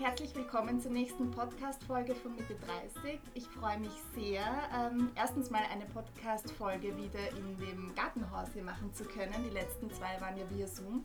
herzlich willkommen zur nächsten Podcast-Folge von Mitte 30. Ich freue mich sehr, ähm, erstens mal eine Podcast-Folge wieder in dem Gartenhaus hier machen zu können. Die letzten zwei waren ja via Zoom.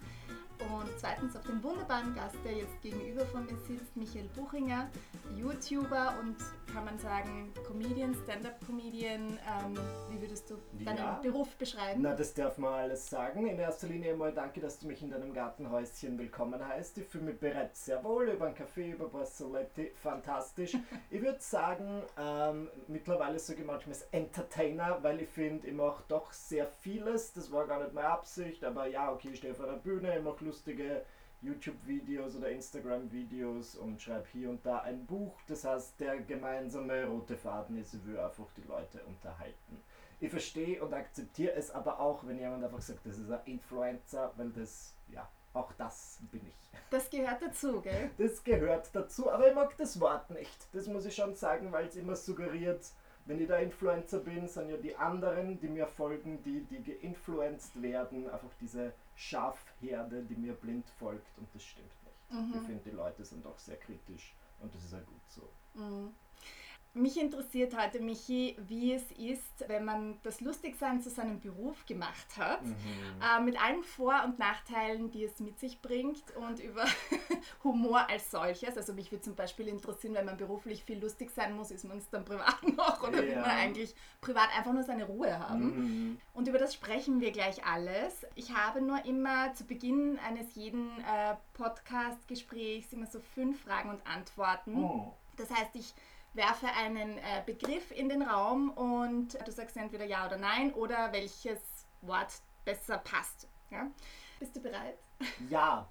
Und zweitens auf den wunderbaren Gast, der jetzt gegenüber von mir sitzt, Michael Buchinger, YouTuber und kann man sagen Comedian, Stand-up-Comedian. Ähm, wie würdest du deinen ja. Beruf beschreiben? Na, das darf man alles sagen. In erster Linie mal danke, dass du mich in deinem Gartenhäuschen willkommen heißt. Ich fühle mich bereits sehr wohl über einen Kaffee, über Brassoletti, fantastisch. ich würde sagen, ähm, mittlerweile sage ich manchmal Entertainer, weil ich finde, ich mache doch sehr vieles. Das war gar nicht meine Absicht, aber ja, okay, ich stehe vor der Bühne, ich mache lustige YouTube-Videos oder Instagram-Videos und schreibe hier und da ein Buch. Das heißt, der gemeinsame rote Faden ist, ich will einfach die Leute unterhalten. Ich verstehe und akzeptiere es aber auch, wenn jemand einfach sagt, das ist ein Influencer, weil das, ja, auch das bin ich. Das gehört dazu, gell? Das gehört dazu, aber ich mag das Wort nicht. Das muss ich schon sagen, weil es immer suggeriert, wenn ich der Influencer bin, sind ja die anderen, die mir folgen, die, die geinfluenced werden, einfach diese Schafherde, die mir blind folgt und das stimmt nicht. Mhm. Ich finde, die Leute sind auch sehr kritisch und das ist ja gut so. Mhm. Mich interessiert heute, Michi, wie es ist, wenn man das Lustigsein zu seinem Beruf gemacht hat, mhm. äh, mit allen Vor- und Nachteilen, die es mit sich bringt und über Humor als solches. Also mich würde zum Beispiel interessieren, wenn man beruflich viel lustig sein muss, ist man es dann privat noch oder ja. will man eigentlich privat einfach nur seine Ruhe haben? Mhm. Und über das sprechen wir gleich alles. Ich habe nur immer zu Beginn eines jeden äh, Podcast-Gesprächs immer so fünf Fragen und Antworten. Oh. Das heißt, ich werfe einen äh, Begriff in den Raum und du sagst entweder ja oder nein oder welches Wort besser passt. Ja? Bist du bereit? Ja.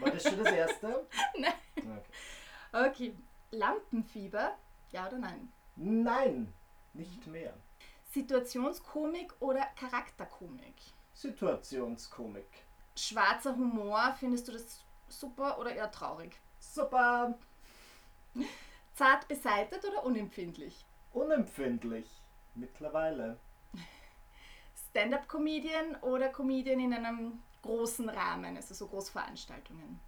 War das schon das erste? nein. Okay. okay. Lampenfieber, ja oder nein? Nein, nicht mehr. Situationskomik oder Charakterkomik? Situationskomik. Schwarzer Humor, findest du das super oder eher traurig? Super. Zart beseitet oder unempfindlich? Unempfindlich. Mittlerweile. Stand-up-Comedian oder Comedian in einem großen Rahmen, also so Großveranstaltungen?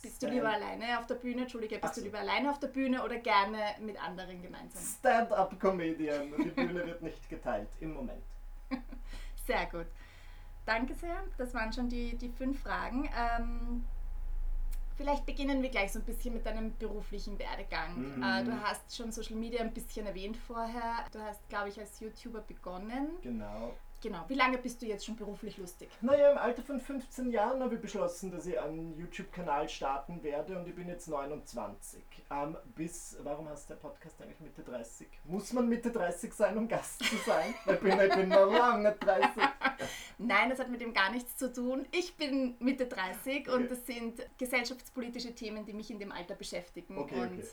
Bist Stand du lieber alleine auf der Bühne? Entschuldige, bist so. du lieber alleine auf der Bühne oder gerne mit anderen gemeinsam? Stand-up-Comedian. Die Bühne wird nicht geteilt im Moment. Sehr gut. Danke sehr. Das waren schon die, die fünf Fragen. Ähm, Vielleicht beginnen wir gleich so ein bisschen mit deinem beruflichen Werdegang. Mhm. Äh, du hast schon Social Media ein bisschen erwähnt vorher. Du hast, glaube ich, als YouTuber begonnen. Genau. Genau. Wie lange bist du jetzt schon beruflich lustig? Naja, im Alter von 15 Jahren habe ich beschlossen, dass ich einen YouTube-Kanal starten werde und ich bin jetzt 29. Ähm, bis, warum hast du der Podcast eigentlich Mitte 30? Muss man Mitte 30 sein, um Gast zu sein? ich, bin, ich bin noch lange nicht 30. Nein, das hat mit dem gar nichts zu tun. Ich bin Mitte 30 und das sind gesellschaftspolitische Themen, die mich in dem Alter beschäftigen. Okay, und okay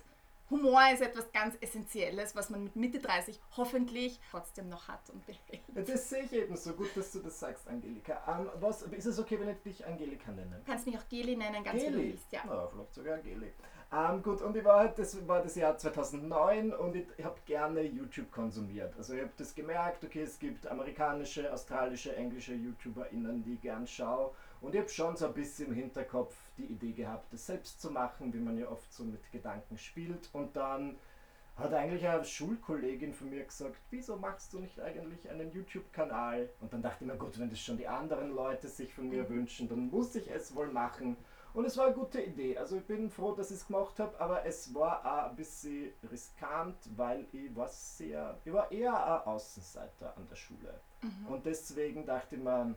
Humor ist etwas ganz Essentielles, was man mit Mitte 30 hoffentlich trotzdem noch hat und behält. Das sehe ich eben so gut, dass du das sagst, Angelika. Um, ähm, was, ist es okay, wenn ich dich Angelika nenne? Du kannst mich auch Geli nennen, ganz Geli. wie du willst, ja. Na, vielleicht sogar Geli. Um, ähm, gut, und ich war, das war das Jahr 2009 und ich, ich habe gerne YouTube konsumiert. Also ich habe das gemerkt, okay, es gibt amerikanische, australische, englische YouTuberInnen, die ich gern schaue. Und ich habe schon so ein bisschen im Hinterkopf die Idee gehabt, das selbst zu machen, wie man ja oft so mit Gedanken spielt. Und dann hat eigentlich eine Schulkollegin von mir gesagt, wieso machst du nicht eigentlich einen YouTube-Kanal? Und dann dachte ich mir, gut, wenn das schon die anderen Leute sich von mir mhm. wünschen, dann muss ich es wohl machen. Und es war eine gute Idee. Also ich bin froh, dass ich es gemacht habe, aber es war auch ein bisschen riskant, weil ich war sehr, ich war eher ein Außenseiter an der Schule. Mhm. Und deswegen dachte ich mir,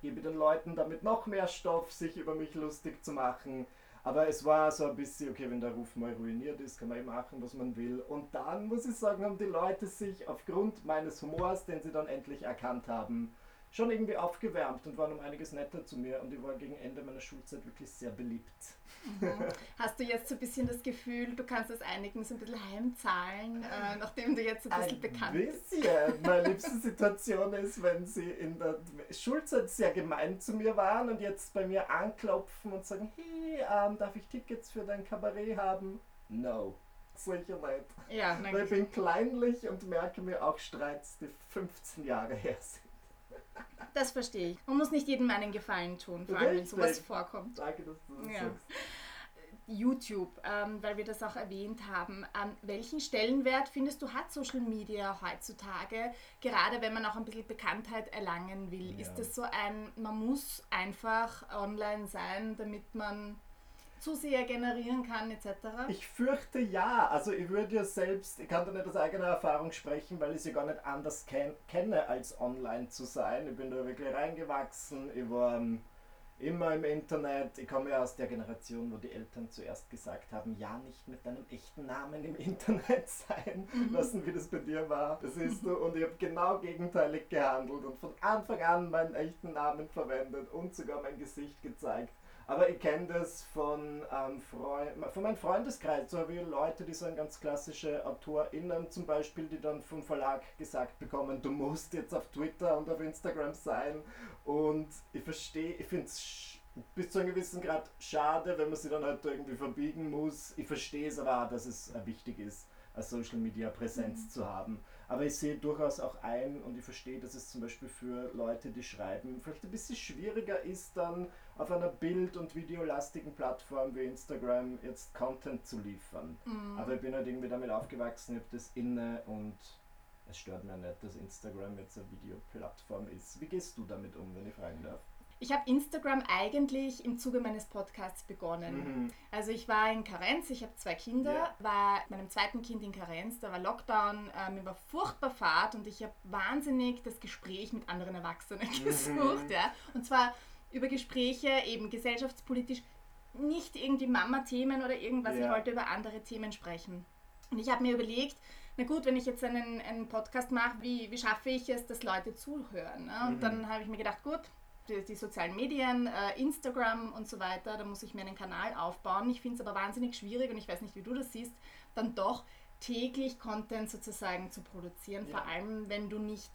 gebe den Leuten damit noch mehr Stoff, sich über mich lustig zu machen. Aber es war so ein bisschen, okay, wenn der Ruf mal ruiniert ist, kann man eh machen, was man will. Und dann, muss ich sagen, haben die Leute sich aufgrund meines Humors, den sie dann endlich erkannt haben, schon irgendwie aufgewärmt und waren um einiges netter zu mir und ich war gegen Ende meiner Schulzeit wirklich sehr beliebt. Mhm. Hast du jetzt so ein bisschen das Gefühl, du kannst das einigen so ein bisschen heimzahlen, äh, nachdem du jetzt so ein bisschen ein bekannt bist? Ein bisschen. Meine liebste Situation ist, wenn sie in der Schulzeit sehr gemein zu mir waren und jetzt bei mir anklopfen und sagen, hey, ähm, darf ich Tickets für dein Kabarett haben? No sicher nicht. Ja, ich bin kleinlich und merke mir auch Streits, die 15 Jahre her sind. Das verstehe ich. Man muss nicht jedem einen Gefallen tun, vor allem wenn sowas vorkommt. Danke, dass du das ja. sagst. YouTube, ähm, weil wir das auch erwähnt haben. Ähm, welchen Stellenwert findest du hat Social Media heutzutage, gerade wenn man auch ein bisschen Bekanntheit erlangen will? Ja. Ist das so ein, man muss einfach online sein, damit man Zuseher generieren kann etc.? Ich fürchte ja. Also ich würde ja selbst, ich kann da nicht aus eigener Erfahrung sprechen, weil ich sie gar nicht anders ken kenne, als online zu sein. Ich bin da wirklich reingewachsen. Ich war ähm, immer im Internet. Ich komme ja aus der Generation, wo die Eltern zuerst gesagt haben, ja, nicht mit deinem echten Namen im Internet sein mhm. lassen, wie das bei dir war. Das ist so. Und ich habe genau gegenteilig gehandelt und von Anfang an meinen echten Namen verwendet und sogar mein Gesicht gezeigt. Aber ich kenne das von, ähm, von meinem Freundeskreis. So habe ich Leute, die sind ganz klassische AutorInnen zum Beispiel, die dann vom Verlag gesagt bekommen, du musst jetzt auf Twitter und auf Instagram sein. Und ich verstehe, ich finde es bis zu einem gewissen Grad schade, wenn man sie dann halt irgendwie verbiegen muss. Ich verstehe es aber auch, dass es äh, wichtig ist, eine Social Media Präsenz mhm. zu haben. Aber ich sehe durchaus auch ein und ich verstehe, dass es zum Beispiel für Leute, die schreiben, vielleicht ein bisschen schwieriger ist, dann auf einer bild- und videolastigen Plattform wie Instagram jetzt Content zu liefern. Mhm. Aber ich bin halt irgendwie damit aufgewachsen, ich habe das inne und es stört mir nicht, dass Instagram jetzt eine Videoplattform ist. Wie gehst du damit um, wenn ich fragen darf? Ich habe Instagram eigentlich im Zuge meines Podcasts begonnen. Mhm. Also ich war in Karenz, ich habe zwei Kinder, yeah. war mit meinem zweiten Kind in Karenz, da war Lockdown, äh, mir war furchtbar fad und ich habe wahnsinnig das Gespräch mit anderen Erwachsenen mhm. gesucht. Ja? Und zwar über Gespräche, eben gesellschaftspolitisch, nicht irgendwie Mama-Themen oder irgendwas, yeah. ich wollte über andere Themen sprechen. Und ich habe mir überlegt, na gut, wenn ich jetzt einen, einen Podcast mache, wie, wie schaffe ich es, dass Leute zuhören? Ne? Und mhm. dann habe ich mir gedacht, gut, die, die sozialen Medien, äh, Instagram und so weiter, da muss ich mir einen Kanal aufbauen. Ich finde es aber wahnsinnig schwierig und ich weiß nicht, wie du das siehst, dann doch täglich Content sozusagen zu produzieren, ja. vor allem wenn du nicht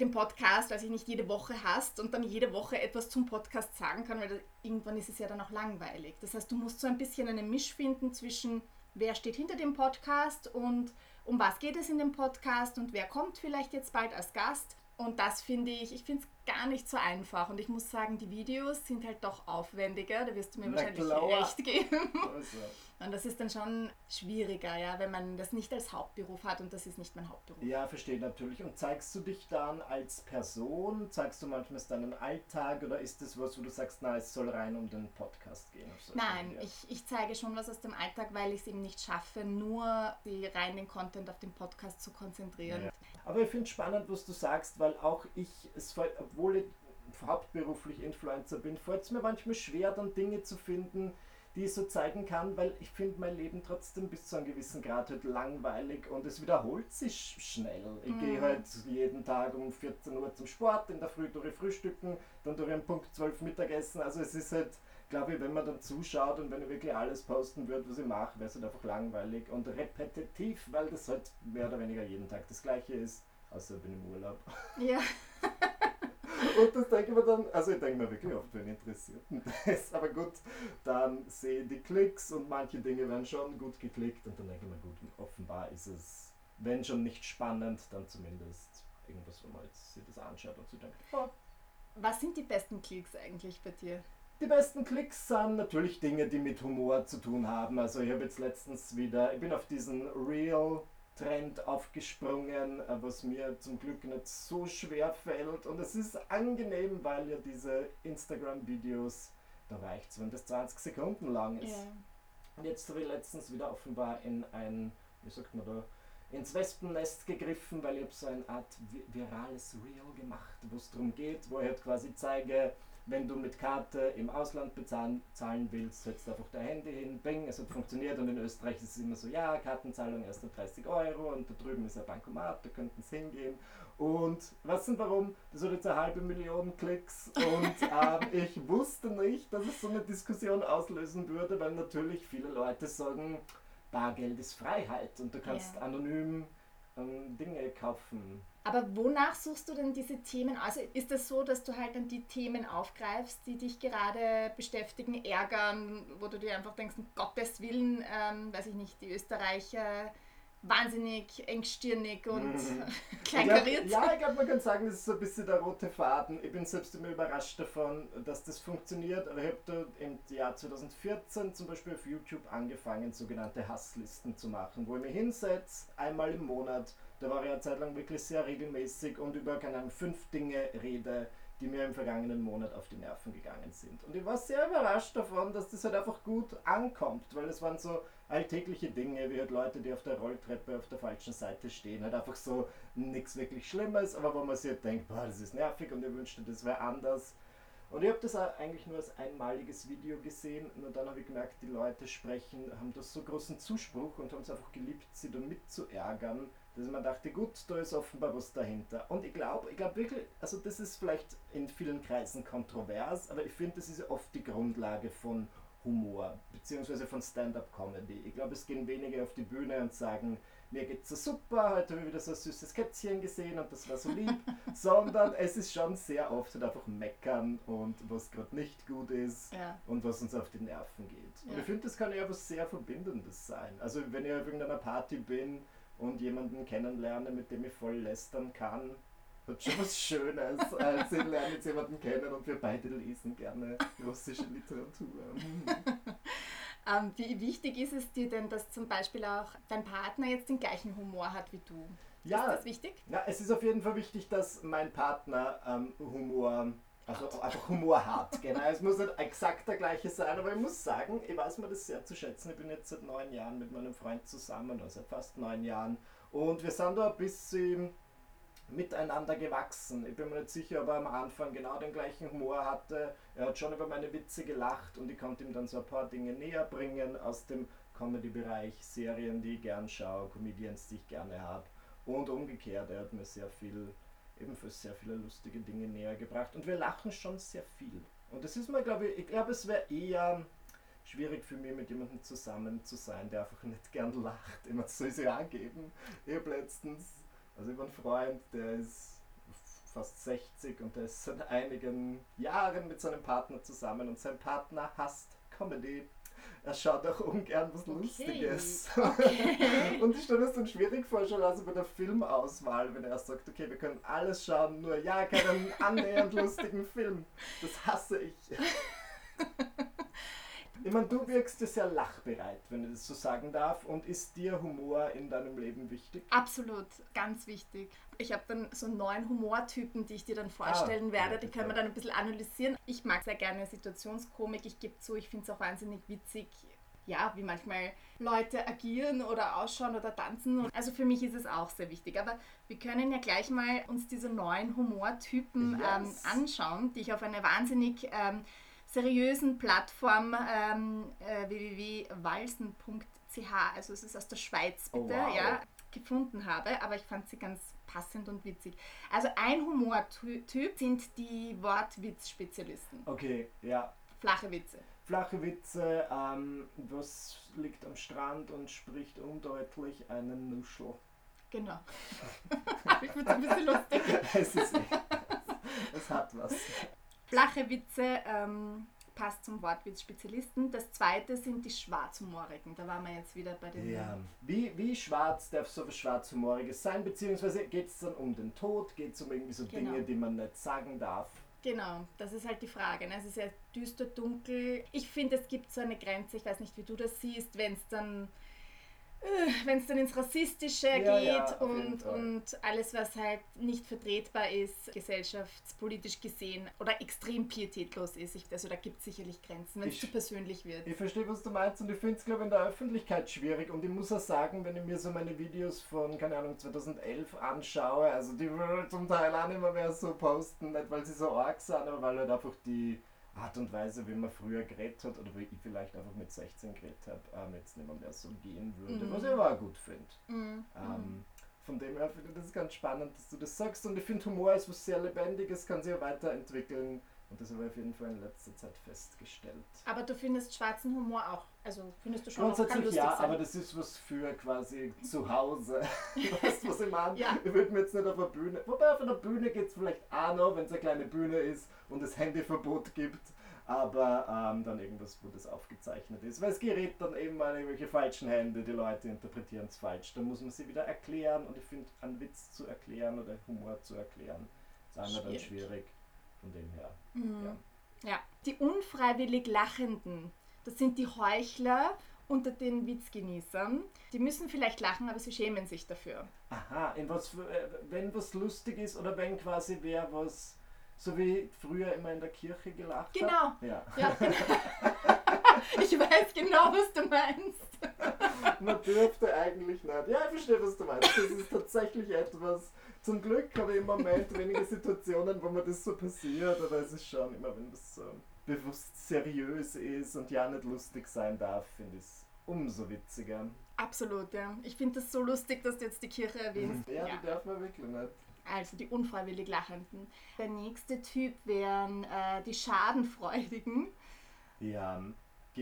den Podcast, weiß ich nicht, jede Woche hast und dann jede Woche etwas zum Podcast sagen kann, weil das, irgendwann ist es ja dann auch langweilig. Das heißt, du musst so ein bisschen einen Misch finden zwischen, wer steht hinter dem Podcast und um was geht es in dem Podcast und wer kommt vielleicht jetzt bald als Gast. Und das finde ich, ich finde es gar nicht so einfach. Und ich muss sagen, die Videos sind halt doch aufwendiger. Da wirst du mir Na wahrscheinlich klar. recht geben. Also. Und das ist dann schon schwieriger, ja, wenn man das nicht als Hauptberuf hat und das ist nicht mein Hauptberuf. Ja, verstehe natürlich. Und zeigst du dich dann als Person? Zeigst du manchmal deinen Alltag oder ist das was, wo du sagst, na, es soll rein um den Podcast gehen? Nein, ich, ich zeige schon was aus dem Alltag, weil ich es eben nicht schaffe, nur die rein den Content auf den Podcast zu konzentrieren. Ja. Aber ich finde es spannend, was du sagst, weil auch ich, es, obwohl ich hauptberuflich Influencer bin, fällt es mir manchmal schwer, dann Dinge zu finden, die ich so zeigen kann, weil ich finde mein Leben trotzdem bis zu einem gewissen Grad halt langweilig und es wiederholt sich schnell. Ich mhm. gehe halt jeden Tag um 14 Uhr zum Sport, in der Früh durch Frühstücken, dann durch einen Punkt 12 Mittagessen. Also es ist halt, glaube ich, wenn man dann zuschaut und wenn ich wirklich alles posten würde, was ich mache, wäre es halt einfach langweilig und repetitiv, weil das halt mehr oder weniger jeden Tag das gleiche ist, außer ich bin im Urlaub. Ja. Und das denke ich mir dann, also ich denke mir wirklich oft, wenn interessiert das. Aber gut, dann sehen die Klicks und manche Dinge werden schon gut geklickt und dann denke ich mir, gut, offenbar ist es, wenn schon nicht spannend, dann zumindest irgendwas, wo man jetzt sich das anschaut und sich denkt, oh. Was sind die besten Klicks eigentlich bei dir? Die besten Klicks sind natürlich Dinge, die mit Humor zu tun haben. Also ich habe jetzt letztens wieder, ich bin auf diesen Real Trend aufgesprungen, äh, was mir zum Glück nicht so schwer fällt. Und es ist angenehm, weil ja diese Instagram-Videos, da reicht es, wenn das 20 Sekunden lang ist. Yeah. Und jetzt habe ich letztens wieder offenbar in ein, wie sagt man da, ins Wespennest gegriffen, weil ich habe so eine Art virales Reel gemacht, wo es darum geht, wo ich halt quasi zeige, wenn du mit Karte im Ausland bezahlen zahlen willst, setzt einfach dein Handy hin, bing, es hat funktioniert und in Österreich ist es immer so, ja, Kartenzahlung erst 30 Euro und da drüben ist ein Bankomat, da könnten es hingehen. Und was und warum? Das hat jetzt eine halbe Million Klicks und ähm, ich wusste nicht, dass es so eine Diskussion auslösen würde, weil natürlich viele Leute sagen, Bargeld ist Freiheit und du kannst yeah. anonym ähm, Dinge kaufen. Aber wonach suchst du denn diese Themen? Also ist es das so, dass du halt dann die Themen aufgreifst, die dich gerade beschäftigen, ärgern, wo du dir einfach denkst, um Gottes Willen, ähm, weiß ich nicht, die Österreicher wahnsinnig engstirnig und mhm. kleinkariert. Ja, ich glaube, man kann sagen, das ist so ein bisschen der rote Faden. Ich bin selbst immer überrascht davon, dass das funktioniert. Aber ich habe da im Jahr 2014 zum Beispiel auf YouTube angefangen, sogenannte Hasslisten zu machen, wo ich mich hinsetze, einmal im Monat. Da war ich eine Zeit lang wirklich sehr regelmäßig und über, keine fünf Dinge rede, die mir im vergangenen Monat auf die Nerven gegangen sind. Und ich war sehr überrascht davon, dass das halt einfach gut ankommt, weil es waren so alltägliche Dinge, wie halt Leute, die auf der Rolltreppe auf der falschen Seite stehen, halt einfach so nichts wirklich Schlimmes, aber wo man sich halt denkt, boah, das ist nervig und ich wünschte, das wäre anders. Und ich habe das eigentlich nur als einmaliges Video gesehen, nur dann habe ich gemerkt, die Leute sprechen, haben das so großen Zuspruch und haben es einfach geliebt, sie da mitzuärgern, dass man dachte, gut, da ist offenbar was dahinter. Und ich glaube, ich glaube wirklich, also das ist vielleicht in vielen Kreisen kontrovers, aber ich finde, das ist oft die Grundlage von Humor, beziehungsweise von Stand-up-Comedy. Ich glaube, es gehen wenige auf die Bühne und sagen, mir geht's so super, heute habe ich wieder so ein süßes Kätzchen gesehen und das war so lieb, sondern es ist schon sehr oft halt einfach meckern und was gerade nicht gut ist ja. und was uns auf die Nerven geht. Und ja. ich finde, das kann ja was sehr Verbindendes sein. Also wenn ich auf irgendeiner Party bin und jemanden kennenlerne, mit dem ich voll lästern kann, hat schon was Schönes, als ich lerne jetzt jemanden kennen und wir beide lesen gerne russische Literatur. ähm, wie wichtig ist es dir denn, dass zum Beispiel auch dein Partner jetzt den gleichen Humor hat wie du? Ja, ist das wichtig? Ja, es ist auf jeden Fall wichtig, dass mein Partner ähm, Humor also einfach Humor hat. Genau. Es muss nicht exakt der gleiche sein, aber ich muss sagen, ich weiß mir das sehr zu schätzen. Ich bin jetzt seit neun Jahren mit meinem Freund zusammen, also seit fast neun Jahren. Und wir sind da ein bisschen miteinander gewachsen. Ich bin mir nicht sicher, ob er am Anfang genau den gleichen Humor hatte. Er hat schon über meine Witze gelacht und ich konnte ihm dann so ein paar Dinge näher bringen aus dem Comedy-Bereich, Serien, die ich gern schaue, Comedians, die ich gerne habe. Und umgekehrt, er hat mir sehr viel, ebenfalls sehr viele lustige Dinge näher gebracht. Und wir lachen schon sehr viel. Und das ist mir, glaube ich, ich glaube, es wäre eher schwierig für mich, mit jemandem zusammen zu sein, der einfach nicht gern lacht. Immer soll sie angeben. Ich habe letztens also habe einen Freund, der ist fast 60 und der ist seit einigen Jahren mit seinem Partner zusammen und sein Partner hasst Comedy. Er schaut auch ungern was okay. Lustiges. Okay. und ich stelle es dann schwierig vor, schon also bei der Filmauswahl, wenn er sagt, okay, wir können alles schauen, nur ja, keinen annähernd lustigen Film. Das hasse ich. Ich meine, du wirkst ja sehr lachbereit, wenn ich das so sagen darf. Und ist dir Humor in deinem Leben wichtig? Absolut, ganz wichtig. Ich habe dann so neun Humortypen, die ich dir dann vorstellen ah, werde. Ja, die können wir dann ein bisschen analysieren. Ich mag sehr gerne Situationskomik. Ich gebe zu, ich finde es auch wahnsinnig witzig, ja, wie manchmal Leute agieren oder ausschauen oder tanzen. Also für mich ist es auch sehr wichtig. Aber wir können ja gleich mal uns diese neuen Humortypen yes. ähm, anschauen, die ich auf eine wahnsinnig ähm, seriösen Plattform ähm, äh, www.walsen.ch, also es ist aus der Schweiz oh, bitte, oh, wow. ja, gefunden habe, aber ich fand sie ganz passend und witzig. Also ein Humortyp sind die Wortwitz-Spezialisten. Okay, ja. Flache Witze. Flache Witze, ähm, was liegt am Strand und spricht undeutlich einen Nuschel. Genau. ich finde es ein bisschen lustig. es, ist, es hat was. Flache Witze ähm, passt zum Wortwitz-Spezialisten. Das zweite sind die Schwarzhumorigen. Da waren wir jetzt wieder bei den. Ja. Wie, wie schwarz darf so was Schwarzhumoriges sein? Beziehungsweise geht es dann um den Tod? Geht es um irgendwie so genau. Dinge, die man nicht sagen darf? Genau, das ist halt die Frage. Ne? Es ist ja düster, dunkel. Ich finde, es gibt so eine Grenze, ich weiß nicht, wie du das siehst, wenn es dann wenn es dann ins Rassistische ja, geht ja, und, und alles, was halt nicht vertretbar ist, gesellschaftspolitisch gesehen oder extrem pietätlos ist. Ich, also da gibt es sicherlich Grenzen, wenn es zu persönlich wird. Ich verstehe, was du meinst und ich finde es, glaube ich, in der Öffentlichkeit schwierig und ich muss auch sagen, wenn ich mir so meine Videos von, keine Ahnung, 2011 anschaue, also die würde zum Teil auch nicht mehr so posten, nicht weil sie so arg sind, aber weil halt einfach die Art und Weise, wie man früher geredet hat oder wie ich vielleicht einfach mit 16 geredet habe, ähm, jetzt nicht mehr, mehr so gehen würde, mhm. was ich aber auch gut finde. Mhm. Ähm, von dem her finde ich das ganz spannend, dass du das sagst und ich finde Humor ist was sehr Lebendiges, kann sich ja weiterentwickeln und das habe ich auf jeden Fall in letzter Zeit festgestellt. Aber du findest schwarzen Humor auch, also findest du schon Grundsätzlich ja, sein. aber das ist was für quasi zu Hause. weißt du, was ich meine? Ja. Ich würde mir jetzt nicht auf einer Bühne, wobei auf einer Bühne geht es vielleicht auch noch, wenn es eine kleine Bühne ist und es Handyverbot gibt. aber ähm, dann irgendwas, wo das aufgezeichnet ist. Weil es gerät dann eben an irgendwelche falschen Hände, die Leute interpretieren es falsch. Da muss man sie wieder erklären und ich finde, einen Witz zu erklären oder Humor zu erklären, ist einmal dann schwierig. Von dem her. Mhm. Ja. ja, die unfreiwillig Lachenden, das sind die Heuchler unter den Witzgenießern. Die müssen vielleicht lachen, aber sie schämen sich dafür. Aha, in was, äh, wenn was lustig ist oder wenn quasi wer was so wie früher immer in der Kirche gelacht genau. hat? Genau. Ja. ja genau. ich weiß genau, was du meinst. Man dürfte eigentlich nicht. Ja, ich verstehe, was du meinst. Das ist tatsächlich etwas. Zum Glück habe ich im Moment wenige Situationen, wo mir das so passiert, aber es ist schon immer, wenn das so bewusst seriös ist und ja nicht lustig sein darf, finde ich es umso witziger. Absolut, ja. Ich finde das so lustig, dass du jetzt die Kirche erwähnst. Ja, ja. die darf man wirklich nicht. Also die unfreiwillig Lachenden. Der nächste Typ wären äh, die Schadenfreudigen. Ja,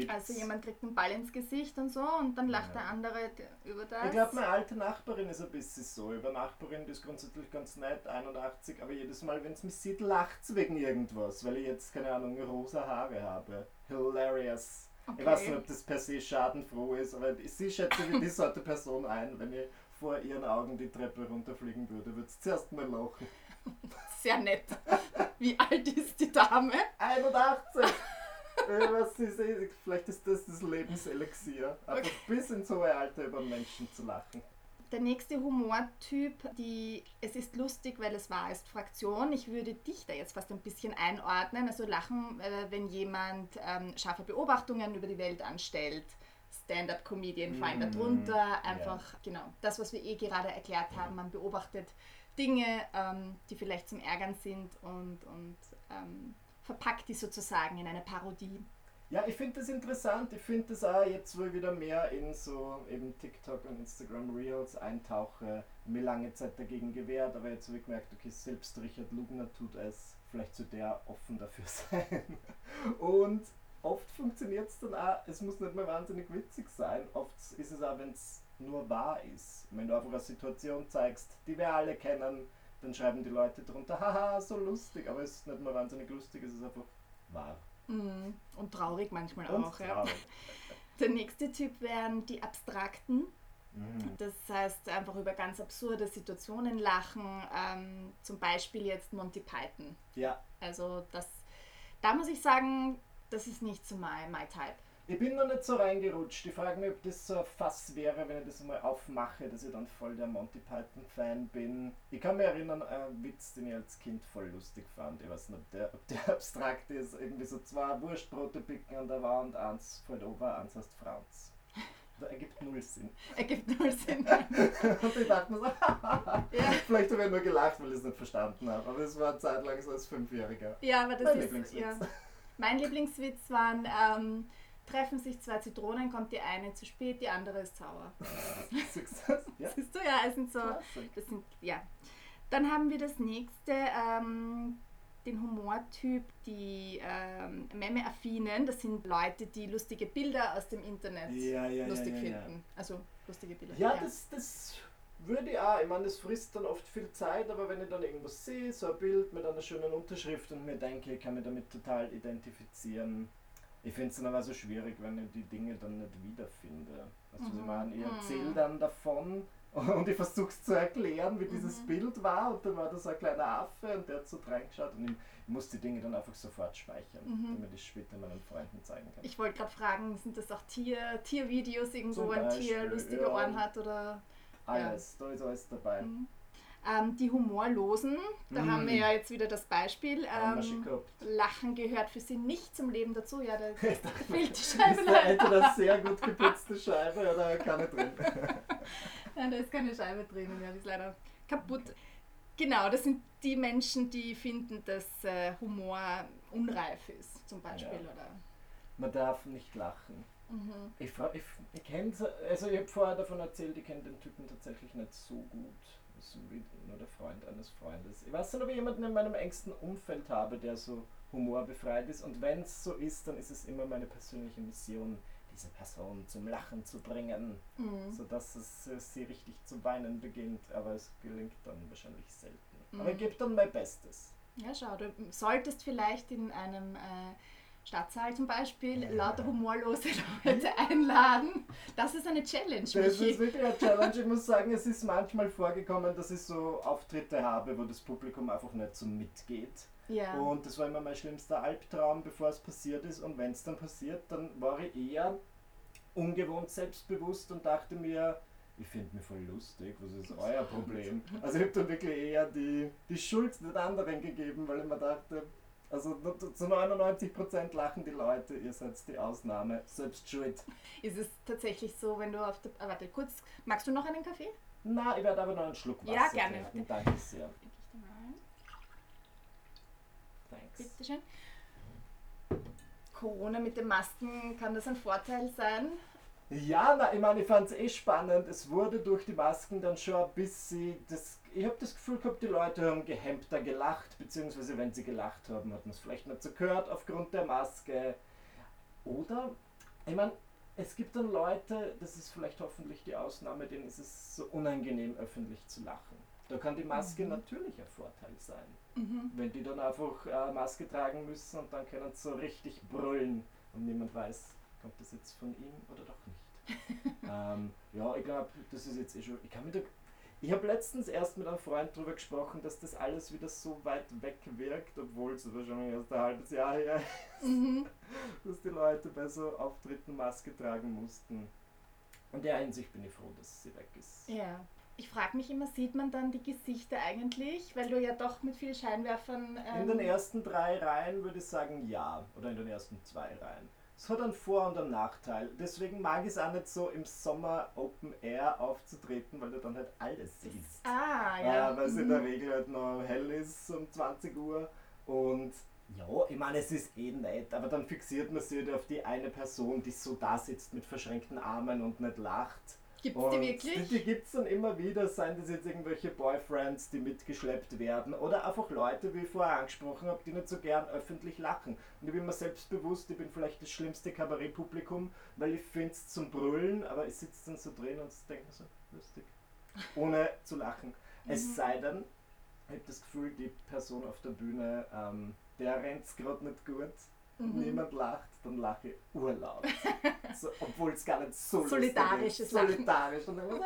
gibt's. Also jemand kriegt einen Ball ins Gesicht und so und dann lacht ja. der andere über das. Ich glaube, meine alte Nachbarin ist ein bisschen so. Über Nachbarin, die ist grundsätzlich ganz nett, 81, aber jedes Mal, wenn es mich sieht, lacht es wegen irgendwas, weil ich jetzt, keine Ahnung, rosa Haare habe. Hilarious. Okay. Ich weiß nicht, ob das per se schadenfroh ist, aber sie schätze wie die Sorte Person ein, wenn ich vor ihren Augen die Treppe runterfliegen würde, würde sie zuerst mal lachen. Sehr nett. Wie alt ist die Dame? 81! Was ist, vielleicht ist das das Lebenselixier. Einfach okay. bis ins hohe Alter über Menschen zu lachen. Der nächste Humortyp, die es ist lustig, weil es wahr ist, Fraktion. Ich würde dich da jetzt fast ein bisschen einordnen. Also lachen, äh, wenn jemand ähm, scharfe Beobachtungen über die Welt anstellt. Stand-up-Comedian fallen mm, darunter. Einfach, yeah. genau, das, was wir eh gerade erklärt haben. Man beobachtet Dinge, ähm, die vielleicht zum Ärgern sind und, und ähm, verpackt die sozusagen in eine Parodie. Ja, ich finde das interessant. Ich finde das auch jetzt, wo ich wieder mehr in so eben TikTok und Instagram Reels eintauche, mir lange Zeit dagegen gewehrt, aber jetzt habe ich gemerkt, okay, selbst Richard Lugner tut es, vielleicht sollte er offen dafür sein. Und oft funktioniert es dann auch, es muss nicht mehr wahnsinnig witzig sein, oft ist es auch, wenn es nur wahr ist. Wenn du einfach eine Situation zeigst, die wir alle kennen, dann schreiben die Leute drunter, haha, so lustig, aber es ist nicht mal wahnsinnig lustig, es ist einfach wahr. Mhm. Und traurig manchmal Und auch. Traurig. Ja. Der nächste Typ wären die Abstrakten. Mhm. Das heißt, einfach über ganz absurde Situationen lachen. Ähm, zum Beispiel jetzt Monty Python. Ja. Also das, da muss ich sagen, das ist nicht so my, my type. Ich bin noch nicht so reingerutscht. Ich frage mich, ob das so ein Fass wäre, wenn ich das mal aufmache, dass ich dann voll der Monty Python-Fan bin. Ich kann mich erinnern an einen Witz, den ich als Kind voll lustig fand. Ich weiß nicht, ob der, ob der abstrakt ist. Irgendwie so zwei Wurstbrote picken an der Wand, eins fällt over, eins heißt Franz. Das ergibt null Sinn. Ergibt null Sinn. und ich dachte mir so, ja. vielleicht habe ich nur gelacht, weil ich es nicht verstanden habe. Aber es war zeitlang so als Fünfjähriger. Ja, aber das mein ist. Lieblingswitz. Ja. Mein Lieblingswitz waren. Ähm, treffen sich zwei Zitronen, kommt die eine zu spät, die andere ist sauer. ja. Siehst du, ja, es sind so, das sind, ja. Dann haben wir das nächste, ähm, den Humortyp, die ähm, Meme-Affinen, das sind Leute, die lustige Bilder aus dem Internet ja, ja, lustig ja, finden. Also lustige Bilder. Ja, Das, das würde ich auch. Ich meine, das frisst dann oft viel Zeit, aber wenn ich dann irgendwas sehe, so ein Bild mit einer schönen Unterschrift und mir denke, ich kann mich damit total identifizieren, ich finde es dann aber so schwierig, wenn ich die Dinge dann nicht wiederfinde. Also mhm. ich meine, ich erzähle mhm. dann davon und ich versuche es zu erklären, wie dieses mhm. Bild war und dann war da so ein kleiner Affe und der hat so reingeschaut und ich, ich muss die Dinge dann einfach sofort speichern, mhm. damit ich später meinen Freunden zeigen kann. Ich wollte gerade fragen, sind das auch Tier, Tiervideos irgendwo, wo ein Tier lustige ja, Ohren hat oder... Alles, ja. da ist alles dabei. Mhm. Ähm, die Humorlosen, da mm. haben wir ja jetzt wieder das Beispiel. Ähm, Lachen gehört für sie nicht zum Leben dazu. Ja, da fehlt die Scheibe ist da entweder eine sehr gut geputzte Scheibe oder keine drin. Nein, da ist keine Scheibe drin, ja, die ist leider kaputt. Genau, das sind die Menschen, die finden, dass äh, Humor unreif ist, zum Beispiel. Ja. Oder Man darf nicht lachen. Mhm. Ich, ich, ich kenne also ich habe vorher davon erzählt, ich kenne den Typen tatsächlich nicht so gut so wie nur der Freund eines Freundes. Ich weiß nicht, ob ich jemanden in meinem engsten Umfeld habe, der so humorbefreit ist. Und wenn es so ist, dann ist es immer meine persönliche Mission, diese Person zum Lachen zu bringen, mhm. sodass es äh, sie richtig zu weinen beginnt. Aber es gelingt dann wahrscheinlich selten. Mhm. Aber ich gebe dann mein Bestes. Ja, schau, du solltest vielleicht in einem äh, Stadtsaal zum Beispiel ja. lauter humorlose Leute einladen. Das ist eine Challenge. Das Michi. ist wirklich eine Challenge. Ich muss sagen, es ist manchmal vorgekommen, dass ich so Auftritte habe, wo das Publikum einfach nicht so mitgeht. Ja. Und das war immer mein schlimmster Albtraum, bevor es passiert ist. Und wenn es dann passiert, dann war ich eher ungewohnt selbstbewusst und dachte mir, ich finde mich voll lustig, was ist euer Problem? Also ich habe dann wirklich eher die, die Schuld den anderen gegeben, weil ich mir dachte, also zu 99% lachen die Leute, ihr seid die Ausnahme, selbst schuld. Ist es tatsächlich so, wenn du auf der. Ah, warte, kurz, magst du noch einen Kaffee? Na, ich werde aber noch einen Schluck Wasser Ja, gerne. Trinken. Danke sehr. Thanks. Bitteschön. Corona mit den Masken, kann das ein Vorteil sein? Ja, na, ich meine, ich fand es eh spannend. Es wurde durch die Masken dann schon ein bisschen. Das, ich habe das Gefühl gehabt, die Leute haben gehemmter gelacht, beziehungsweise wenn sie gelacht haben, hat man es vielleicht nicht so gehört aufgrund der Maske. Oder, ich meine, es gibt dann Leute, das ist vielleicht hoffentlich die Ausnahme, denen ist es so unangenehm, öffentlich zu lachen. Da kann die Maske mhm. natürlich ein Vorteil sein. Mhm. Wenn die dann einfach äh, Maske tragen müssen und dann können sie so richtig brüllen und niemand weiß, kommt das jetzt von ihm oder doch nicht. ähm, ja, ich glaube, das ist jetzt eh schon. Ich kann mir da, ich habe letztens erst mit einem Freund darüber gesprochen, dass das alles wieder so weit weg wirkt, obwohl es wahrscheinlich erst ein halbes Jahr her ist, mhm. dass die Leute bei so Auftritten Maske tragen mussten. In der Hinsicht bin ich froh, dass sie weg ist. Ja. Ich frage mich immer, sieht man dann die Gesichter eigentlich? Weil du ja doch mit vielen Scheinwerfern. Ähm in den ersten drei Reihen würde ich sagen ja. Oder in den ersten zwei Reihen. Es hat einen Vor- und einen Nachteil. Deswegen mag ich es auch nicht so im Sommer Open Air aufzutreten, weil du dann halt alles siehst. Ah, ja. Äh, weil es mhm. in der Regel halt noch hell ist um 20 Uhr. Und ja, ich meine, es ist eh nett, aber dann fixiert man sich halt auf die eine Person, die so da sitzt mit verschränkten Armen und nicht lacht. Gibt es die wirklich? Die, die gibt es dann immer wieder, seien das jetzt irgendwelche Boyfriends, die mitgeschleppt werden oder einfach Leute, wie ich vorher angesprochen habe, die nicht so gern öffentlich lachen. Und ich bin mir selbstbewusst, ich bin vielleicht das schlimmste Kabarettpublikum, weil ich finde es zum Brüllen, aber ich sitze dann so drin und denke mir so, lustig. Ohne zu lachen. Es mhm. sei denn, ich habe das Gefühl, die Person auf der Bühne, ähm, der rennt es gerade nicht gut mhm. niemand lacht, dann lache ich urlaut. so, Obwohl es gar nicht so Solidarisches ist. Solidarisch. Und, und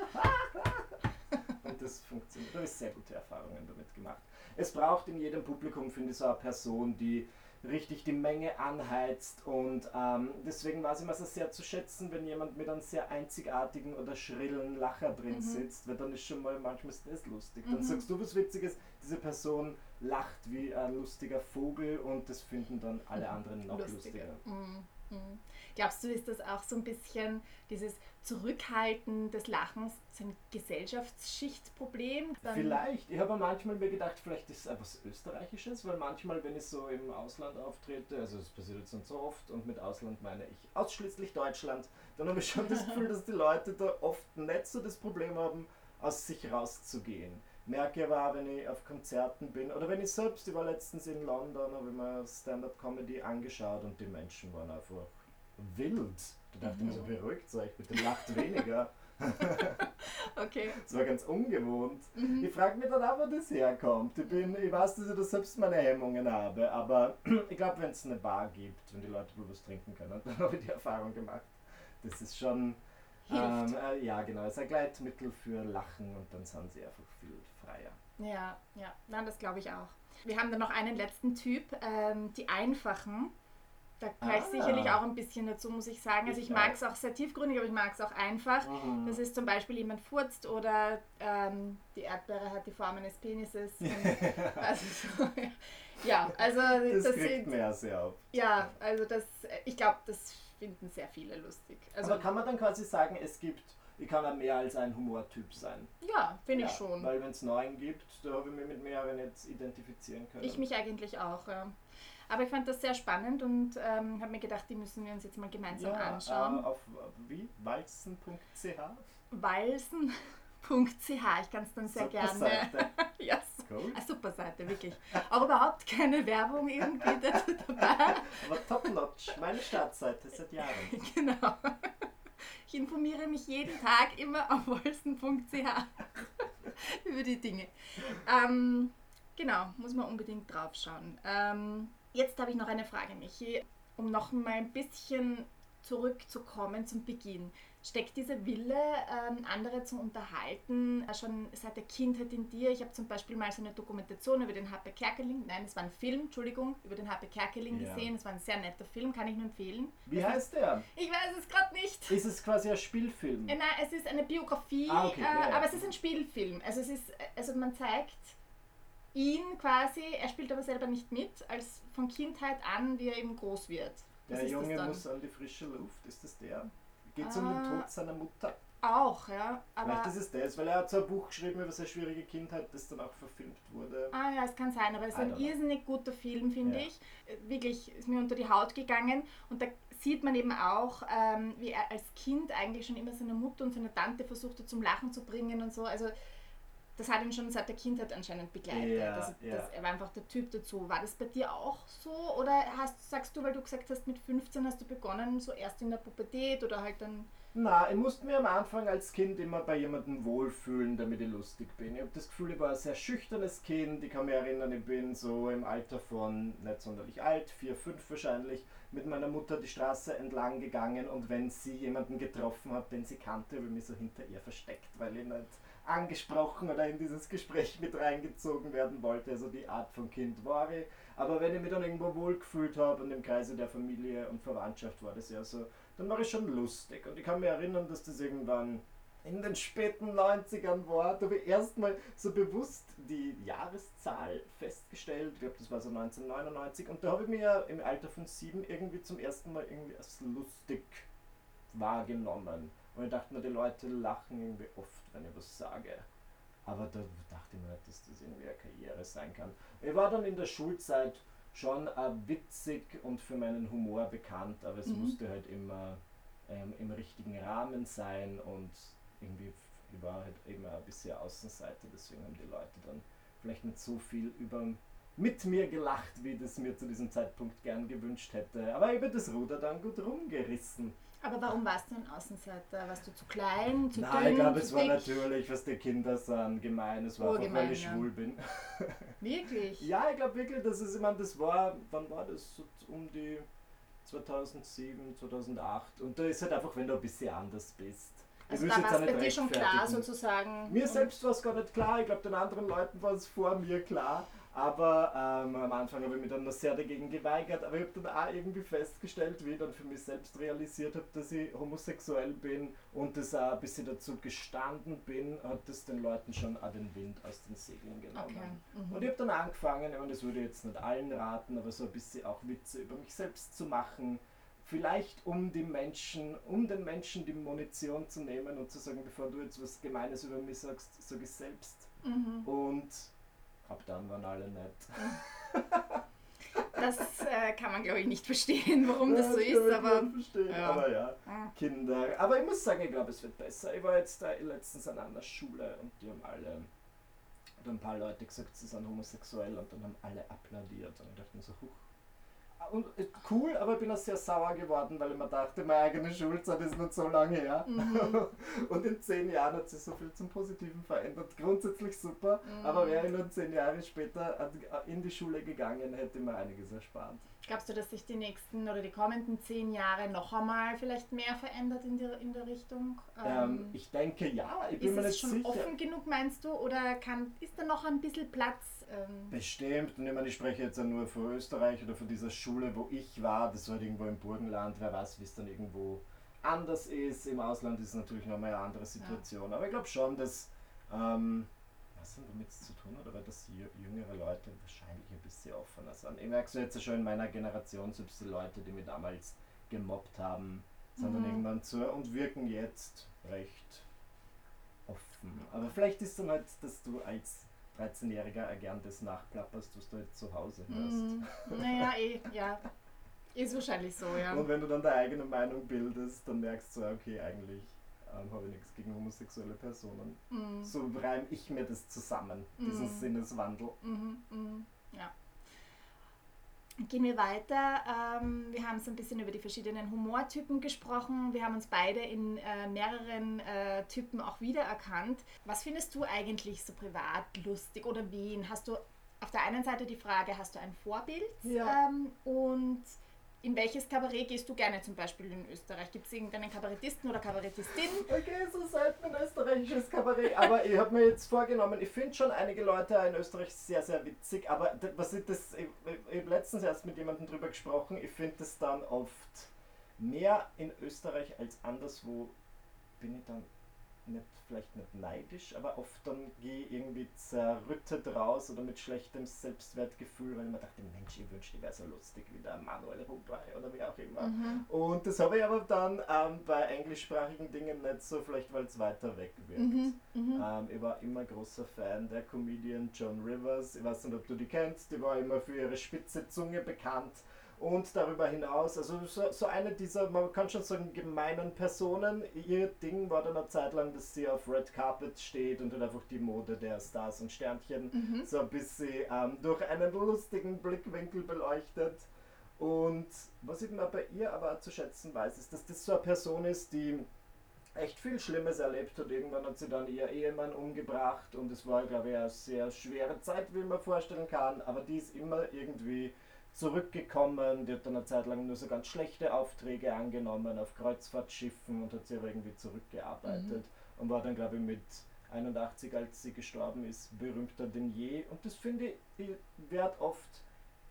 das funktioniert. Da habe ich sehr gute Erfahrungen damit gemacht. Es braucht in jedem Publikum, finde ich, so eine Person, die richtig die Menge anheizt und ähm, deswegen war es immer so sehr zu schätzen, wenn jemand mit einem sehr einzigartigen oder schrillen Lacher drin mhm. sitzt, weil dann ist schon mal manchmal ist das lustig. Dann mhm. sagst du was Witziges, diese Person lacht wie ein lustiger Vogel und das finden dann alle anderen noch lustiger. lustiger. Mhm. Mhm. Glaubst du, ist das auch so ein bisschen dieses Zurückhalten des Lachens so ein Gesellschaftsschichtproblem? Dann vielleicht. Ich habe manchmal mir gedacht, vielleicht ist es etwas Österreichisches, weil manchmal, wenn ich so im Ausland auftrete, also es passiert jetzt nicht so oft und mit Ausland meine ich ausschließlich Deutschland, dann habe ich schon das Gefühl, dass die Leute da oft nicht so das Problem haben, aus sich rauszugehen merke aber auch, wenn ich auf Konzerten bin oder wenn ich selbst, ich war letztens in London, habe ich mir Stand-Up-Comedy angeschaut und die Menschen waren einfach wild. Da dachte ich mir so, mhm. beruhigt euch, bitte lacht weniger. okay. Das war ganz ungewohnt. Mhm. Ich frage mich dann auch, wo das herkommt. Ich, bin, ich weiß, dass ich da selbst meine Hemmungen habe, aber ich glaube, wenn es eine Bar gibt, wenn die Leute wohl was trinken können, dann habe ich die Erfahrung gemacht. Das ist schon. Ähm, äh, ja, genau. Es ist ein Gleitmittel für Lachen und dann sind sie einfach viel freier. Ja, ja, Nein, das glaube ich auch. Wir haben dann noch einen letzten Typ, ähm, die einfachen. Da gehöre ich ah. sicherlich auch ein bisschen dazu, muss ich sagen. Also ich, ich mag es auch sehr tiefgründig, aber ich mag es auch einfach. Mhm. Das ist zum Beispiel jemand furzt oder ähm, die Erdbeere hat die Form eines Penises. also so, ja, also das, das kriegt mehr sehr auf. Ja, also das, ich glaube, das finden sehr viele lustig. Also, aber kann man dann quasi sagen, es gibt ich kann ja mehr als ein Humortyp sein. Ja, finde ja, ich schon. Weil wenn es neun gibt, da habe ich mich mit mehreren jetzt identifizieren können. Ich mich eigentlich auch, ja. Aber ich fand das sehr spannend und ähm, habe mir gedacht, die müssen wir uns jetzt mal gemeinsam ja, anschauen. Äh, auf wie? Walzen.ch? Walzen.ch, ich kann es dann sehr super gerne. Ja, cool. Eine super Seite, wirklich. Aber überhaupt keine Werbung irgendwie dabei. Aber top-notch, meine Startseite seit Jahren. genau. Ich informiere mich jeden Tag immer auf wolsten.ch über die Dinge. Ähm, genau, muss man unbedingt drauf schauen. Ähm, jetzt habe ich noch eine Frage, Michi. um noch mal ein bisschen zurückzukommen zum Beginn, steckt dieser Wille, ähm, andere zu unterhalten, äh, schon seit der Kindheit in dir. Ich habe zum Beispiel mal so eine Dokumentation über den HP Kerkeling, nein, es war ein Film, Entschuldigung, über den HP Kerkeling ja. gesehen. Es war ein sehr netter Film, kann ich nur empfehlen. Wie das heißt der? Ich weiß es gerade nicht. Ist es quasi ein Spielfilm? Äh, nein, es ist eine Biografie, ah, okay. äh, ja, ja. aber es ist ein Spielfilm. Also es ist, also man zeigt ihn quasi, er spielt aber selber nicht mit, als von Kindheit an, wie er eben groß wird. Der Junge muss an die frische Luft, ist das der? Geht es um den ah. Tod seiner Mutter? Auch, ja. Aber Vielleicht ist es das, weil er hat so ein Buch geschrieben über seine schwierige Kindheit, das dann auch verfilmt wurde. Ah ja, es kann sein, aber es ist ein irrsinnig guter Film, finde ja. ich. Wirklich, ist mir unter die Haut gegangen und da sieht man eben auch, ähm, wie er als Kind eigentlich schon immer seine Mutter und seine Tante versuchte zum Lachen zu bringen und so. Also das hat ihn schon seit der Kindheit anscheinend begleitet. Ja, das, ja. Das, er war einfach der Typ dazu. War das bei dir auch so? Oder hast, sagst du, weil du gesagt hast, mit 15 hast du begonnen, so erst in der Pubertät oder halt dann. Na, ich musste mir am Anfang als Kind immer bei jemandem wohlfühlen, damit ich lustig bin. Ich habe das Gefühl, ich war ein sehr schüchternes Kind. Ich kann mich erinnern, ich bin so im Alter von nicht sonderlich alt, vier, fünf wahrscheinlich, mit meiner Mutter die Straße entlang gegangen und wenn sie jemanden getroffen hat, den sie kannte, habe ich mich so hinter ihr versteckt, weil ich nicht angesprochen oder in dieses Gespräch mit reingezogen werden wollte. Also die Art von Kind war ich. Aber wenn ich mich dann irgendwo wohlgefühlt habe und im Kreise der Familie und Verwandtschaft war das ja so, dann war ich schon lustig. Und ich kann mich erinnern, dass das irgendwann in den späten 90ern war, da habe ich erstmal so bewusst die Jahreszahl festgestellt. Ich glaube, das war so 1999. Und da habe ich mich ja im Alter von sieben irgendwie zum ersten Mal irgendwie als lustig wahrgenommen. Und ich dachte mir, die Leute lachen irgendwie oft wenn ich was sage. Aber da dachte ich mir nicht, dass das irgendwie eine Karriere sein kann. Ich war dann in der Schulzeit schon witzig und für meinen Humor bekannt, aber es mhm. musste halt immer ähm, im richtigen Rahmen sein und irgendwie ich war halt eben ein bisschen Außenseiter, deswegen haben die Leute dann vielleicht nicht so viel über mit mir gelacht, wie das mir zu diesem Zeitpunkt gern gewünscht hätte. Aber ich habe das Ruder dann gut rumgerissen. Aber warum warst du ein Außenseiter? Warst du zu klein, zu Nein, dünn, ich glaube, es war natürlich, was die Kinder sagen, gemein. Es war einfach, weil ich ja. schwul bin. Wirklich? ja, ich glaube wirklich, dass es, ich meine, das war, wann war das? So um die 2007, 2008. Und da ist halt einfach, wenn du ein bisschen anders bist. Also da war es bei dir schon klar sozusagen? Mir selbst war es gar nicht klar. Ich glaube, den anderen Leuten war es vor mir klar. Aber ähm, am Anfang habe ich mich dann noch sehr dagegen geweigert, aber ich habe dann auch irgendwie festgestellt, wie ich dann für mich selbst realisiert habe, dass ich homosexuell bin und das auch ein bisschen dazu gestanden bin, hat das den Leuten schon auch den Wind aus den Segeln genommen. Okay. Mhm. Und ich habe dann angefangen, und das würde ich jetzt nicht allen raten, aber so ein bisschen auch Witze über mich selbst zu machen, vielleicht um die Menschen, um den Menschen die Munition zu nehmen und zu sagen, bevor du jetzt was Gemeines über mich sagst, sag ich selbst. Mhm. Und Ab dann waren alle nett. Das äh, kann man, glaube ich, nicht verstehen, warum das, das so ist. Aber, ja. aber ja, ah. Kinder. Aber ich muss sagen, ich glaube, es wird besser. Ich war jetzt da letztens an einer Schule und die haben alle, da ein paar Leute gesagt, sie sind homosexuell und dann haben alle applaudiert. Und ich dachte mir so, huch, und äh, cool, aber ich bin auch sehr sauer geworden, weil ich mir dachte, meine eigene Schulzeit ist nicht so lange her. Mhm. Und in zehn Jahren hat sich so viel zum Positiven verändert. Grundsätzlich super, mhm. aber wäre ich nur zehn Jahre später in die Schule gegangen, hätte ich mir einiges erspart. Glaubst du, dass sich die nächsten oder die kommenden zehn Jahre noch einmal vielleicht mehr verändert in der, in der Richtung? Ähm, ähm ich denke ja. Ich bin ist es schon sicher. offen genug, meinst du? Oder kann, ist da noch ein bisschen Platz ähm Bestimmt, und ich meine, ich spreche jetzt ja nur für Österreich oder für diese Schule, wo ich war, das war halt irgendwo im Burgenland, wer weiß, wie es dann irgendwo anders ist. Im Ausland ist es natürlich nochmal eine andere Situation. Ja. Aber ich glaube schon, dass, ähm, was hat damit zu tun oder weil das jüngere Leute wahrscheinlich ein bisschen offener sind. Ich merke es jetzt schon in meiner Generation, selbst die Leute, die mich damals gemobbt haben, sind mhm. dann irgendwann zu und wirken jetzt recht offen. Aber vielleicht ist dann halt, dass du als 13-Jähriger gern das nachplapperst, was du jetzt zu Hause hörst. Mm, naja, eh, ja. Ist wahrscheinlich so, ja. Und wenn du dann deine eigene Meinung bildest, dann merkst du, okay, eigentlich ähm, habe ich nichts gegen homosexuelle Personen. Mm. So reime ich mir das zusammen, diesen mm. Sinneswandel. -hmm, -hmm. Ja. Gehen wir weiter. Ähm, wir haben so ein bisschen über die verschiedenen Humortypen gesprochen. Wir haben uns beide in äh, mehreren äh, Typen auch wiedererkannt. Was findest du eigentlich so privat lustig oder wen? Hast du auf der einen Seite die Frage, hast du ein Vorbild? Ja. Ähm, und in welches Kabarett gehst du gerne zum Beispiel in Österreich? Gibt es irgendeinen Kabarettisten oder Kabarettistin? Okay, so selten ein österreichisches Kabarett. Aber ich habe mir jetzt vorgenommen, ich finde schon einige Leute in Österreich sehr, sehr witzig. Aber was ich das, ich, ich habe letztens erst mit jemandem drüber gesprochen, ich finde das dann oft mehr in Österreich als anderswo bin ich dann nicht, vielleicht nicht neidisch, aber oft dann gehe ich irgendwie zerrüttet raus oder mit schlechtem Selbstwertgefühl, weil ich mir dachte, Mensch, ich wünschte, ich wäre so lustig wie der Manuel Rubey oder wie auch immer. Mhm. Und das habe ich aber dann ähm, bei englischsprachigen Dingen nicht so, vielleicht weil es weiter weg wirkt. Mhm. Mhm. Ähm, ich war immer großer Fan der Comedian John Rivers. Ich weiß nicht, ob du die kennst, die war immer für ihre spitze Zunge bekannt und darüber hinaus, also so, so eine dieser, man kann schon sagen, gemeinen Personen. Ihr Ding war dann eine Zeit lang, dass sie auf Red Carpet steht und dann einfach die Mode der Stars und Sternchen mhm. so ein bisschen ähm, durch einen lustigen Blickwinkel beleuchtet. Und was ich mir bei ihr aber zu schätzen weiß, ist, dass das so eine Person ist, die echt viel Schlimmes erlebt hat. Irgendwann hat sie dann ihr Ehemann umgebracht und es war, glaube ich, eine sehr schwere Zeit, wie man vorstellen kann, aber die ist immer irgendwie zurückgekommen. Die hat dann eine Zeit lang nur so ganz schlechte Aufträge angenommen auf Kreuzfahrtschiffen und hat sie aber irgendwie zurückgearbeitet mhm. und war dann, glaube ich, mit 81, als sie gestorben ist, berühmter denn je. Und das finde ich, ich werde oft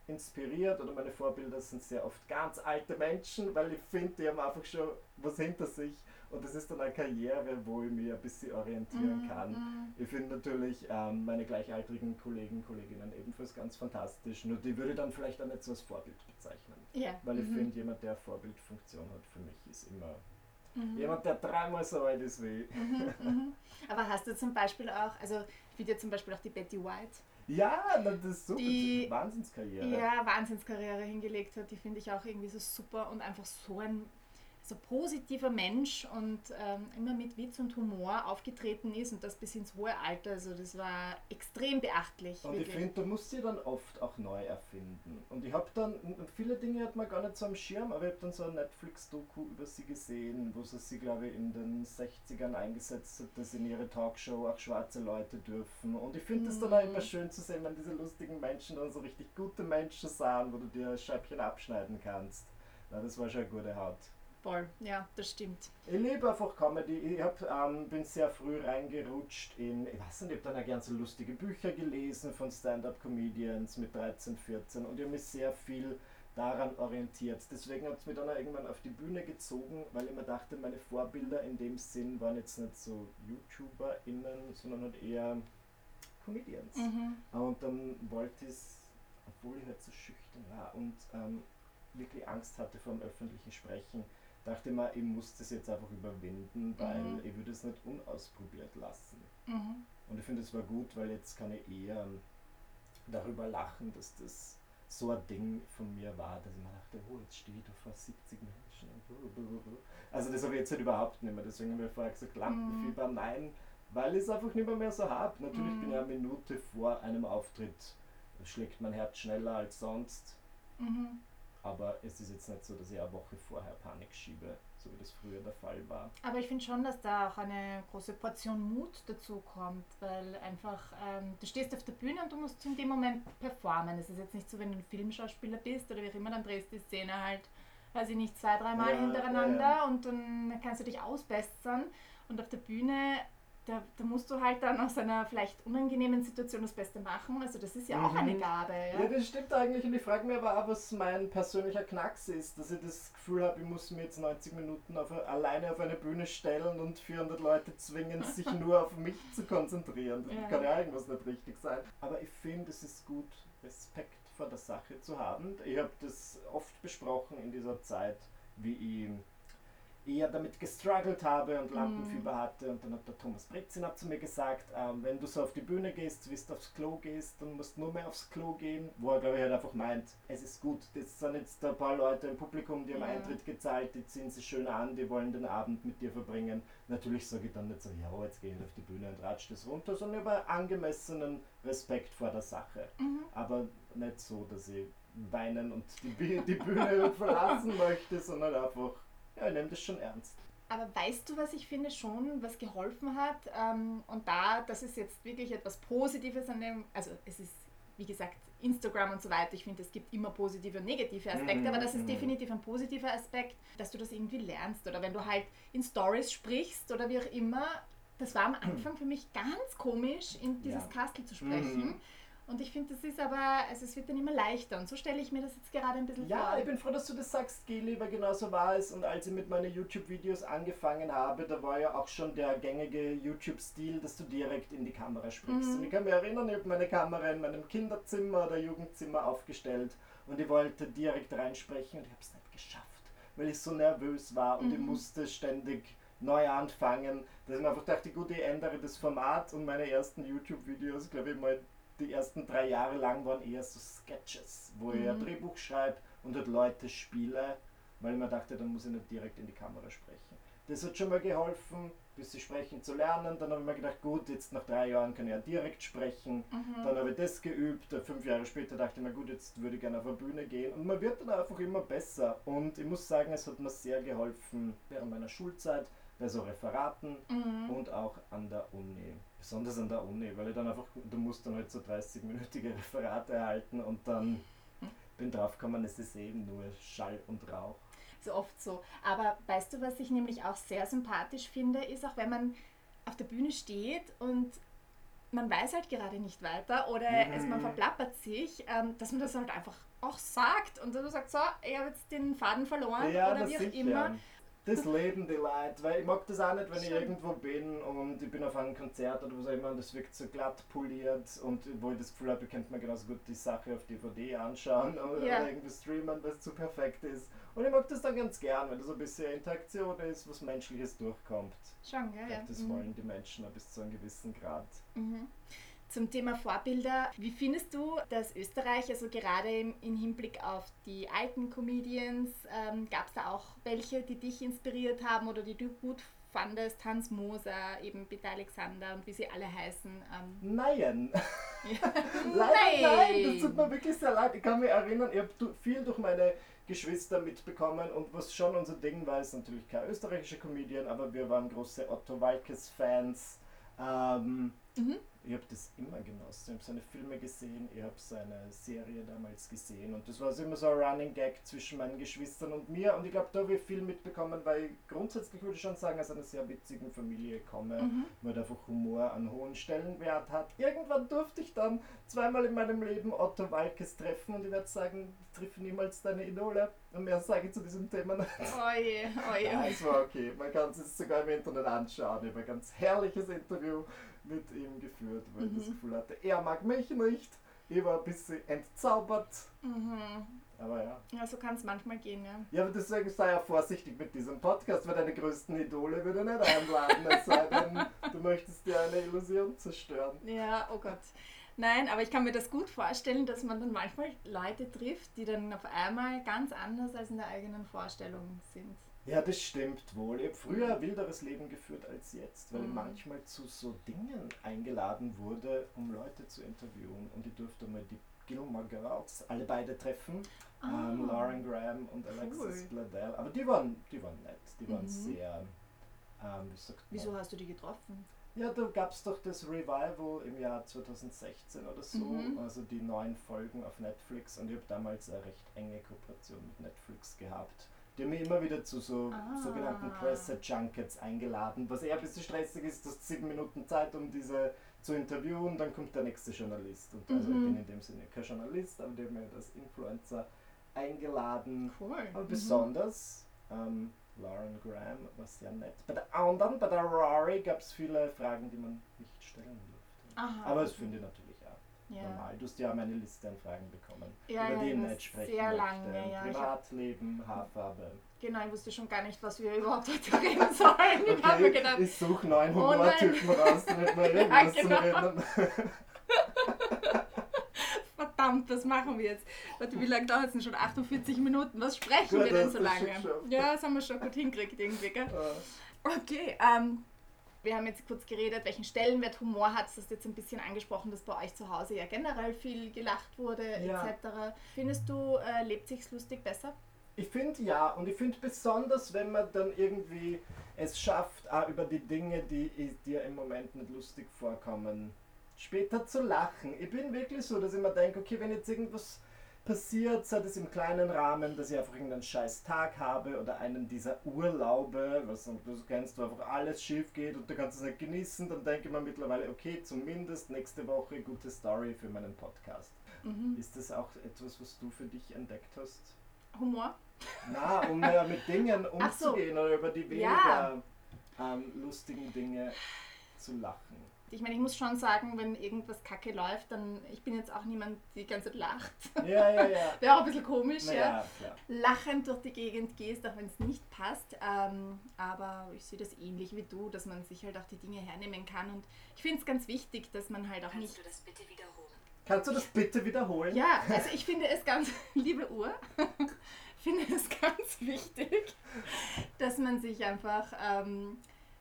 inspiriert oder meine Vorbilder sind sehr oft ganz alte Menschen, weil ich finde, die haben einfach schon was hinter sich und das ist dann eine Karriere, wo ich mich ein bisschen orientieren mm, kann. Mm. Ich finde natürlich ähm, meine gleichaltrigen Kollegen und Kolleginnen ebenfalls ganz fantastisch. Nur die würde ich dann vielleicht auch nicht so als Vorbild bezeichnen. Yeah. Weil ich mm finde, jemand, der Vorbildfunktion hat, für mich ist immer mhm. jemand, der dreimal so alt ist wie ich. Mhm, mhm. Aber hast du zum Beispiel auch, also ich finde ja zum Beispiel auch die Betty White. Ja, das ist super. Die Wahnsinnskarriere. Ja, Wahnsinnskarriere hingelegt hat. Die finde ich auch irgendwie so super und einfach so ein so positiver Mensch und ähm, immer mit Witz und Humor aufgetreten ist und das bis ins hohe Alter. Also das war extrem beachtlich. Und wirklich. ich finde, du musst sie dann oft auch neu erfinden. Und ich habe dann, viele Dinge hat man gar nicht so am Schirm, aber ich habe dann so ein Netflix-Doku über sie gesehen, wo sie sie, glaube ich, in den 60ern eingesetzt hat, dass in ihre Talkshow auch schwarze Leute dürfen. Und ich finde es mhm. dann auch immer schön zu sehen, wenn diese lustigen Menschen dann so richtig gute Menschen sahen, wo du dir ein Scheibchen abschneiden kannst. Na, das war schon eine gute Haut. Voll, ja, das stimmt. Ich liebe einfach Comedy. Ich hab, ähm, bin sehr früh reingerutscht in, ich weiß nicht, ich habe dann auch ganz so lustige Bücher gelesen von Stand-Up-Comedians mit 13, 14 und ich habe mich sehr viel daran orientiert. Deswegen hat es mich dann auch irgendwann auf die Bühne gezogen, weil ich mir dachte, meine Vorbilder in dem Sinn waren jetzt nicht so YouTuberInnen, sondern halt eher Comedians. Mhm. Und dann wollte ich es, obwohl ich halt so schüchtern war und ähm, wirklich Angst hatte vor dem öffentlichen Sprechen, dachte mal, ich muss das jetzt einfach überwinden, weil mhm. ich würde es nicht unausprobiert lassen. Mhm. Und ich finde, es war gut, weil jetzt kann ich eher darüber lachen, dass das so ein Ding von mir war, dass ich mir dachte, oh, jetzt stehe ich da vor 70 Menschen. Also das habe ich jetzt halt überhaupt nicht mehr. Deswegen habe ich vorher gesagt, Lampenfieber, mhm. nein, weil ich es einfach nicht mehr, so habe. Natürlich mhm. bin ich eine Minute vor einem Auftritt, schlägt mein Herz schneller als sonst. Mhm. Aber es ist jetzt nicht so, dass ich eine Woche vorher Panik schiebe, so wie das früher der Fall war. Aber ich finde schon, dass da auch eine große Portion Mut dazu kommt, weil einfach, ähm, du stehst auf der Bühne und du musst in dem Moment performen. Es ist jetzt nicht so, wenn du ein Filmschauspieler bist oder wie auch immer, dann drehst du die Szene halt, weiß ich nicht, zwei, dreimal ja, hintereinander ja, ja. und dann kannst du dich ausbessern. Und auf der Bühne da, da, musst du halt dann aus einer vielleicht unangenehmen Situation das Beste machen. Also das ist ja auch mhm. eine Gabe. Ja? ja, das stimmt eigentlich. Und ich frage mich aber auch, was mein persönlicher Knacks ist, dass ich das Gefühl habe, ich muss mir jetzt 90 Minuten auf, alleine auf eine Bühne stellen und 400 Leute zwingen, sich nur auf mich zu konzentrieren. Das ja. kann ja irgendwas nicht richtig sein. Aber ich finde, es ist gut, Respekt vor der Sache zu haben. Ich habe das oft besprochen in dieser Zeit, wie ich eher damit gestruggelt habe und Lampenfieber mm. hatte. Und dann hat der Thomas Bretzin zu mir gesagt, ähm, wenn du so auf die Bühne gehst, wie du aufs Klo gehst, dann musst du nur mehr aufs Klo gehen. Wo er, glaube ich, halt einfach meint, es ist gut. Das sind jetzt ein paar Leute im Publikum, die haben ja. Eintritt gezahlt, die ziehen sich schön an, die wollen den Abend mit dir verbringen. Natürlich sage ich dann nicht so, ja, jetzt gehe ich auf die Bühne und ratsch das runter, sondern über angemessenen Respekt vor der Sache. Mhm. Aber nicht so, dass ich weinen und die, die Bühne verlassen möchte, sondern einfach ja, ich nehme das schon ernst. Aber weißt du, was ich finde schon, was geholfen hat? Ähm, und da, das ist jetzt wirklich etwas Positives an dem, also es ist, wie gesagt, Instagram und so weiter. Ich finde, es gibt immer positive und negative Aspekte, mhm. aber das ist mhm. definitiv ein positiver Aspekt, dass du das irgendwie lernst. Oder wenn du halt in Stories sprichst oder wie auch immer, das war am Anfang für mich ganz komisch, in dieses ja. Kastel zu sprechen. Mhm. Und ich finde, das ist aber, also es wird dann immer leichter. Und so stelle ich mir das jetzt gerade ein bisschen ja, vor. Ja, ich bin froh, dass du das sagst, Geli, weil genau so war es. Und als ich mit meinen YouTube-Videos angefangen habe, da war ja auch schon der gängige YouTube-Stil, dass du direkt in die Kamera sprichst. Mhm. Und ich kann mich erinnern, ich habe meine Kamera in meinem Kinderzimmer oder Jugendzimmer aufgestellt und ich wollte direkt reinsprechen und ich habe es nicht geschafft, weil ich so nervös war und mhm. ich musste ständig neu anfangen. Dass ich mir einfach dachte, gut, ich ändere das Format und meine ersten YouTube-Videos, glaube ich mal, die ersten drei Jahre lang waren eher so Sketches, wo mhm. ich ein Drehbuch schreibe und dort Leute spiele, weil ich mir dachte, dann muss ich nicht direkt in die Kamera sprechen. Das hat schon mal geholfen, bis sie sprechen zu lernen. Dann habe ich mir gedacht, gut, jetzt nach drei Jahren kann ich ja direkt sprechen. Mhm. Dann habe ich das geübt. Fünf Jahre später dachte ich mir, gut, jetzt würde ich gerne auf eine Bühne gehen. Und man wird dann einfach immer besser. Und ich muss sagen, es hat mir sehr geholfen während meiner Schulzeit bei so Referaten mhm. und auch an der Uni. Besonders an der Uni, weil ich dann einfach, du musst dann halt so 30-minütige Referate erhalten und dann bin drauf gekommen, es ist eben nur Schall und Rauch. So oft so. Aber weißt du, was ich nämlich auch sehr sympathisch finde, ist auch wenn man auf der Bühne steht und man weiß halt gerade nicht weiter oder mhm. also man verplappert sich, ähm, dass man das halt einfach auch sagt und du sagst so, ich habe jetzt den Faden verloren ja, oder wie auch sicher. immer das Leben, die Leute, weil ich mag das auch nicht, wenn ich irgendwo bin und ich bin auf einem Konzert oder was auch immer und das wirkt so glatt poliert und wo ich das Gefühl habe, ich könnte mir genauso gut die Sache auf DVD anschauen oder, ja. oder irgendwie streamen, weil es zu perfekt ist. Und ich mag das dann ganz gern, wenn da so ein bisschen Interaktion ist, was Menschliches durchkommt. Schon, gell? Ja. Das mhm. wollen die Menschen bis zu einem gewissen Grad. Mhm. Zum Thema Vorbilder, wie findest du, dass Österreich, also gerade im, im Hinblick auf die alten Comedians, ähm, gab es da auch welche, die dich inspiriert haben oder die du gut fandest? Hans Moser, eben Peter Alexander und wie sie alle heißen. Ähm. Nein. nein, nein, das tut mir wirklich sehr leid. Ich kann mich erinnern, ich habe viel durch meine Geschwister mitbekommen und was schon unser Ding war, ist natürlich kein österreichischer Comedian, aber wir waren große Otto Walkes-Fans. Ähm, mhm ich habe das immer genossen. Ich habe seine Filme gesehen, ich habe seine Serie damals gesehen und das war also immer so ein Running Gag zwischen meinen Geschwistern und mir und ich glaube, da habe ich viel mitbekommen, weil grundsätzlich würde ich schon sagen, aus einer sehr witzigen Familie komme, mhm. weil einfach Humor einen hohen Stellenwert hat. Irgendwann durfte ich dann zweimal in meinem Leben Otto Walkes treffen und ich werde sagen, triff niemals deine Idole. Und mehr sage ich zu diesem Thema nicht. Oje, oje. Ja, es war okay. Man kann es sogar im Internet anschauen. Ich habe ein ganz herrliches Interview mit ihm geführt, weil mhm. ich das mhm. Gefühl hatte, er mag mich nicht. Ich war ein bisschen entzaubert. Mhm. Aber ja. Ja, so kann es manchmal gehen, ja. Ja, aber deswegen sei ja vorsichtig mit diesem Podcast, weil deine größten Idole würde nicht einladen, es sei denn, du möchtest dir eine Illusion zerstören. Ja, oh Gott. Nein, aber ich kann mir das gut vorstellen, dass man dann manchmal Leute trifft, die dann auf einmal ganz anders als in der eigenen Vorstellung sind. Ja, das stimmt wohl. Ich habe früher ein wilderes Leben geführt als jetzt, weil mhm. ich manchmal zu so Dingen eingeladen wurde, um Leute zu interviewen. Und ich durfte mal die Gilmore Girls alle beide treffen. Ah, ähm, Lauren Graham und Alexis cool. Bledel. Aber die waren, die waren nett. Die waren mhm. sehr. Ähm, Wieso hast du die getroffen? Ja, da gab es doch das Revival im Jahr 2016 oder so, mhm. also die neuen Folgen auf Netflix und ich habe damals eine recht enge Kooperation mit Netflix gehabt. Die haben mich immer wieder zu so ah. sogenannten Presse-Junkets eingeladen, was eher ein bisschen stressig ist, du hast sieben Minuten Zeit, um diese zu interviewen, dann kommt der nächste Journalist. Und also mhm. ich bin in dem Sinne kein Journalist, aber die haben mich als Influencer eingeladen. Cool. Aber mhm. besonders ähm, Lauren Graham war sehr nett. Bei der anderen, bei der Rory, gab es viele Fragen, die man nicht stellen durfte. Aha, aber das finde ich natürlich ja. normal. Du hast ja meine Liste an Fragen bekommen, ja, über die ich nicht sprechen sehr lange, ja. Privatleben, Haarfarbe. Genau, ich wusste schon gar nicht, was wir überhaupt heute reden sollen. Ich okay, habe mir gedacht, ich suche neuen oh Humortypen raus, damit wir irgendwas ja, genau. reden. Verdammt, was machen wir jetzt? Warte, wie lange dauert es denn schon? 48 Minuten. Was sprechen gut, wir denn so lange? Ja, das haben wir schon gut hingekriegt irgendwie, gell? Okay, ähm, wir haben jetzt kurz geredet, welchen Stellenwert Humor hat. Das hast jetzt ein bisschen angesprochen, dass bei euch zu Hause ja generell viel gelacht wurde, ja. etc. Findest du, äh, lebt sich's lustig besser? Ich finde ja, und ich finde besonders, wenn man dann irgendwie es schafft, auch über die Dinge, die dir im Moment nicht lustig vorkommen, später zu lachen. Ich bin wirklich so, dass ich mir denke, okay, wenn jetzt irgendwas passiert, sei das im kleinen Rahmen, dass ich einfach irgendeinen scheiß Tag habe oder einen dieser Urlaube, was du kennst, wo einfach alles schief geht und du kannst es nicht genießen, dann denke ich mir mittlerweile, okay, zumindest nächste Woche gute Story für meinen Podcast. Mhm. Ist das auch etwas, was du für dich entdeckt hast? Humor? Na, um äh, mit Dingen umzugehen so. oder über die weniger ja. ähm, lustigen Dinge zu lachen ich meine, ich muss schon sagen, wenn irgendwas kacke läuft, dann, ich bin jetzt auch niemand, die die ganze Zeit lacht. Ja, ja, ja. Wäre auch ein bisschen komisch, Na, ja. ja Lachend durch die Gegend gehst, auch wenn es nicht passt. Ähm, aber ich sehe das ähnlich wie du, dass man sich halt auch die Dinge hernehmen kann. Und ich finde es ganz wichtig, dass man halt auch Kannst nicht. Kannst du das bitte wiederholen? Kannst du das bitte wiederholen? Ja, also ich finde es ganz, liebe Uhr, finde es ganz wichtig, dass man sich einfach. Ähm,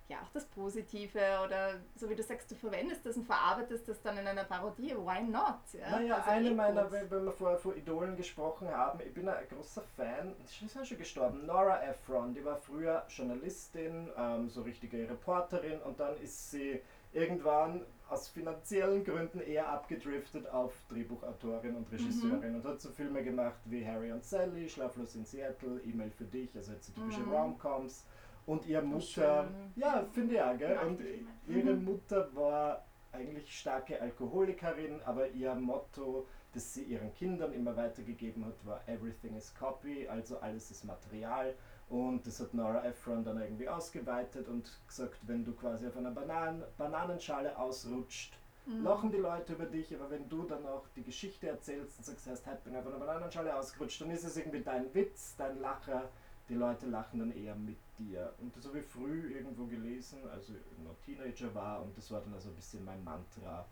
ja auch das Positive oder so wie du sagst, du verwendest das und verarbeitest das dann in einer Parodie. Why not? Ja? Naja, also eine eh meiner, wenn, wenn wir vorher von Idolen gesprochen haben, ich bin ein großer Fan, die ist ja schon gestorben, Nora Ephron, die war früher Journalistin, ähm, so richtige Reporterin und dann ist sie irgendwann aus finanziellen Gründen eher abgedriftet auf Drehbuchautorin und Regisseurin mhm. und hat so Filme gemacht wie Harry und Sally, Schlaflos in Seattle, E-Mail für dich, also jetzt typische mhm. Rom-Coms. Und ihre Mutter, ja, finde ich auch, gell? Und ihre mhm. Mutter war eigentlich starke Alkoholikerin, aber ihr Motto, das sie ihren Kindern immer weitergegeben hat, war Everything is Copy, also alles ist Material. Und das hat Nora Ephron dann irgendwie ausgeweitet und gesagt, wenn du quasi auf einer Bananen Bananenschale ausrutscht, mhm. lachen die Leute über dich, aber wenn du dann auch die Geschichte erzählst und sagst, heißt, heute bin ich auf einer Bananenschale ausgerutscht, dann ist es irgendwie dein Witz, dein Lacher, die Leute lachen dann eher mit dir. Und das habe ich früh irgendwo gelesen, als ich noch Teenager war und das war dann also ein bisschen mein Mantra,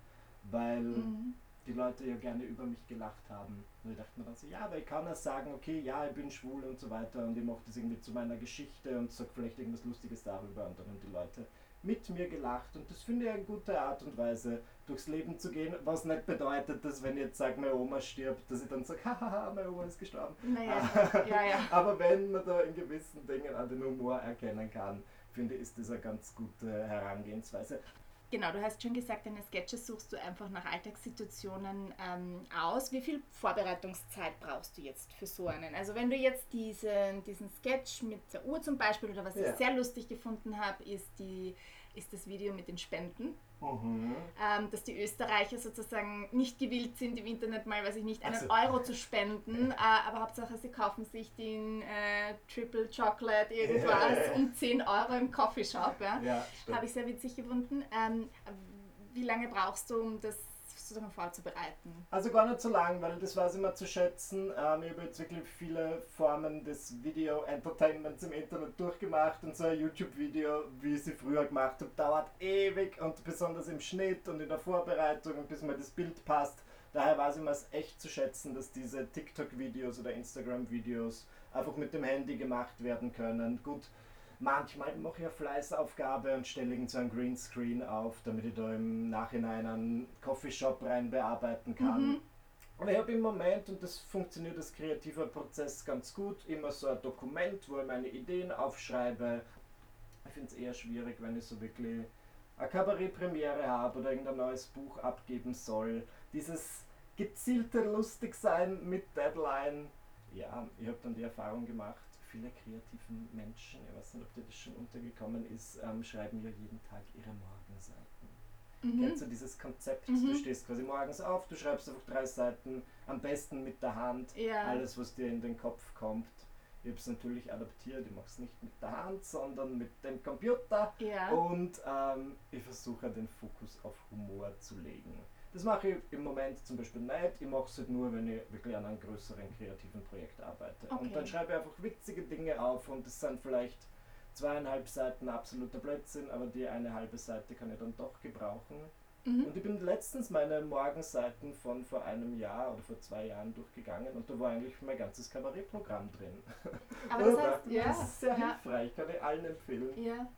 weil mhm. die Leute ja gerne über mich gelacht haben. Und ich dachte mir dann so, ja, aber ich kann ja sagen, okay, ja, ich bin schwul und so weiter und ich mache das irgendwie zu meiner Geschichte und sage vielleicht irgendwas Lustiges darüber und dann haben die Leute mit mir gelacht und das finde ich eine gute Art und Weise, durchs Leben zu gehen, was nicht bedeutet, dass wenn ich jetzt sage, meine Oma stirbt, dass ich dann sage, haha, meine Oma ist gestorben. Naja, ja, ja. Aber wenn man da in gewissen Dingen an den Humor erkennen kann, finde ich, ist das eine ganz gute Herangehensweise. Genau, du hast schon gesagt, deine Sketches suchst du einfach nach Alltagssituationen ähm, aus. Wie viel Vorbereitungszeit brauchst du jetzt für so einen? Also wenn du jetzt diesen, diesen Sketch mit der Uhr zum Beispiel oder was ja. ich sehr lustig gefunden habe, ist, ist das Video mit den Spenden. Mhm. Ähm, dass die Österreicher sozusagen nicht gewillt sind, im Internet mal, weiß ich nicht, einen also. Euro zu spenden, äh, aber Hauptsache sie kaufen sich den äh, Triple Chocolate irgendwas um 10 Euro im Coffeeshop. Ja? ja Habe ich sehr witzig gefunden. Ähm, wie lange brauchst du, um das sozusagen vorzubereiten? Also gar nicht so lang, weil das weiß ich immer zu schätzen. Ähm, ich habe jetzt wirklich viele Formen des Video-Entertainments im Internet durchgemacht und so ein YouTube-Video, wie ich sie früher gemacht habe, dauert ewig und besonders im Schnitt und in der Vorbereitung und bis mir das Bild passt. Daher weiß ich mir es echt zu schätzen, dass diese TikTok-Videos oder Instagram-Videos einfach mit dem Handy gemacht werden können. Gut, Manchmal mache ich eine Fleißaufgabe und stelle irgend so ein Greenscreen auf, damit ich da im Nachhinein einen Coffeeshop rein bearbeiten kann. Mhm. Aber ich habe im Moment, und das funktioniert als kreativer Prozess ganz gut, immer so ein Dokument, wo ich meine Ideen aufschreibe. Ich finde es eher schwierig, wenn ich so wirklich eine Kabarettpremiere habe oder irgendein neues Buch abgeben soll. Dieses gezielte Lustigsein mit Deadline, ja, ich habe dann die Erfahrung gemacht, viele kreativen Menschen, ich weiß nicht, ob dir das schon untergekommen ist, ähm, schreiben ja jeden Tag ihre Morgenseiten. Mhm. Kennst du dieses Konzept? Mhm. Du stehst quasi morgens auf, du schreibst einfach drei Seiten, am besten mit der Hand, ja. alles, was dir in den Kopf kommt. Ich habe es natürlich adaptiert, ich mache es nicht mit der Hand, sondern mit dem Computer. Ja. Und ähm, ich versuche den Fokus auf Humor zu legen. Das mache ich im Moment zum Beispiel nicht. Ich mache es halt nur, wenn ich wirklich an einem größeren kreativen Projekt arbeite. Okay. Und dann schreibe ich einfach witzige Dinge auf und das sind vielleicht zweieinhalb Seiten absoluter Blödsinn, aber die eine halbe Seite kann ich dann doch gebrauchen. Mhm. Und ich bin letztens meine Morgenseiten von vor einem Jahr oder vor zwei Jahren durchgegangen und da war eigentlich mein ganzes Kabarettprogramm drin. Aber das, heißt, ja, das ist sehr ja. hilfreich, kann ich allen empfehlen. Ja.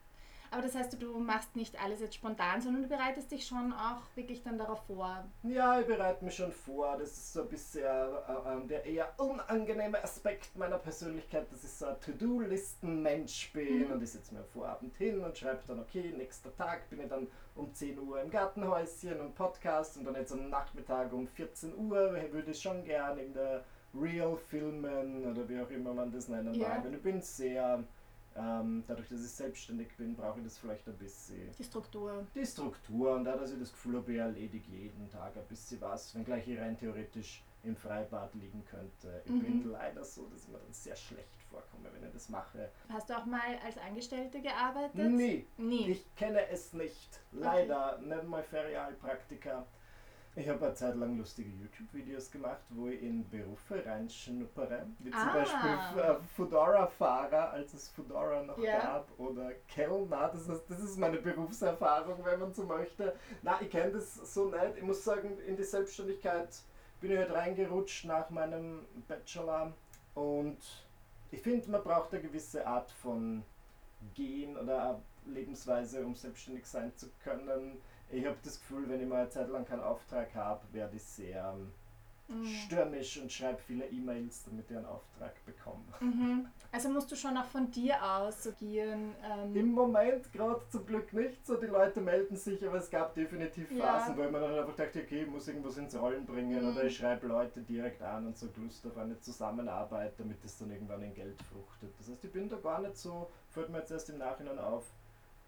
Aber das heißt, du machst nicht alles jetzt spontan, sondern du bereitest dich schon auch wirklich dann darauf vor. Ja, ich bereite mich schon vor. Das ist so ein bisschen äh, äh, der eher unangenehme Aspekt meiner Persönlichkeit, dass ich so ein To-Do-Listen-Mensch bin mhm. und ich setze mir am Vorabend hin und schreibe dann, okay, nächster Tag bin ich dann um 10 Uhr im Gartenhäuschen und Podcast und dann jetzt am Nachmittag um 14 Uhr würde ich schon gerne in der Real filmen oder wie auch immer man das nennen ja. mag. Und ich bin sehr, ähm, dadurch, dass ich selbstständig bin, brauche ich das vielleicht ein bisschen. Die Struktur. Die Struktur und da, dass ich das Gefühl habe, ich erledige jeden Tag ein bisschen was, wenngleich ich rein theoretisch im Freibad liegen könnte. Ich mhm. bin leider so, dass ich mir dann sehr schlecht vorkomme, wenn ich das mache. Hast du auch mal als Angestellte gearbeitet? Nie. Nie. Ich kenne es nicht. Leider. Okay. Nicht mal Ferialpraktika. Ich habe eine Zeit lang lustige YouTube-Videos gemacht, wo ich in Berufe reinschnuppere. Wie zum ah. Beispiel äh, Fedora-Fahrer, als es Fedora noch yeah. gab, oder Kellner. Das ist, das ist meine Berufserfahrung, wenn man so möchte. Na, ich kenne das so nicht. Ich muss sagen, in die Selbstständigkeit bin ich halt reingerutscht nach meinem Bachelor und ich finde, man braucht eine gewisse Art von Gehen oder Lebensweise, um selbstständig sein zu können ich habe das Gefühl, wenn ich mal eine Zeit lang keinen Auftrag habe, werde ich sehr mhm. stürmisch und schreibe viele E-Mails, damit ich einen Auftrag bekomme. Mhm. Also musst du schon auch von dir aus agieren. Ähm Im Moment gerade zum Glück nicht so. Die Leute melden sich, aber es gab definitiv Phasen, ja. wo ich mir dann einfach dachte, okay, ich muss irgendwas ins Rollen bringen mhm. oder ich schreibe Leute direkt an und so Lust auf eine Zusammenarbeit, damit es dann irgendwann in Geld fruchtet. Das heißt, ich bin da gar nicht so, fällt mir jetzt erst im Nachhinein auf,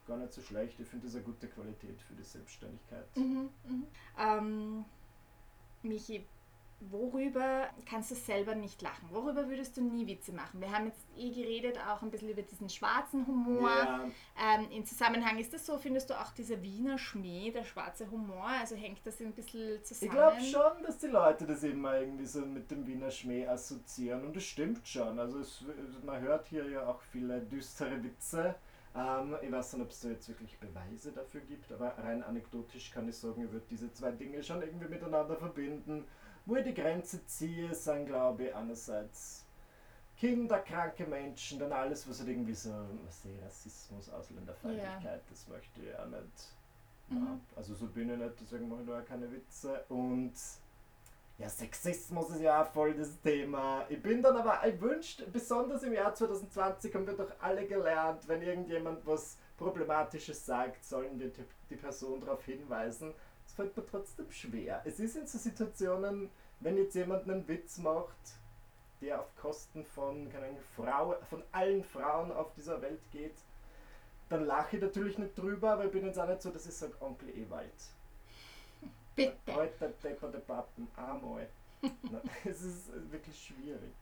gar nicht so schlecht. Ich finde das eine gute Qualität für die Selbstständigkeit. Mhm, mh. ähm, Michi, worüber kannst du selber nicht lachen? Worüber würdest du nie Witze machen? Wir haben jetzt eh geredet auch ein bisschen über diesen schwarzen Humor. Ja. Ähm, Im Zusammenhang ist das so, findest du auch dieser Wiener Schmäh, der schwarze Humor, also hängt das ein bisschen zusammen? Ich glaube schon, dass die Leute das immer irgendwie so mit dem Wiener Schmäh assoziieren und das stimmt schon. Also es, man hört hier ja auch viele düstere Witze. Ähm, ich weiß nicht, ob es da jetzt wirklich Beweise dafür gibt, aber rein anekdotisch kann ich sagen, ich würde diese zwei Dinge schon irgendwie miteinander verbinden. Wo ich die Grenze ziehe, sind, glaube ich, einerseits Kinder, kranke Menschen, dann alles, was halt irgendwie so, was ich, Rassismus, Ausländerfeindlichkeit, ja. das möchte ich auch nicht. Mhm. Also so bin ich nicht, deswegen mache ich da auch keine Witze. Und ja, Sexismus ist ja auch voll das Thema. Ich bin dann aber erwünscht, besonders im Jahr 2020 haben wir doch alle gelernt, wenn irgendjemand was Problematisches sagt, sollen wir die Person darauf hinweisen. Es fällt mir trotzdem schwer. Es ist in so Situationen, wenn jetzt jemand einen Witz macht, der auf Kosten von, keine Frau, von allen Frauen auf dieser Welt geht, dann lache ich natürlich nicht drüber, aber ich bin jetzt auch nicht so, dass ich sage, Onkel Ewald Bitte. Heute depperte Pappen, einmal. es ist wirklich schwierig.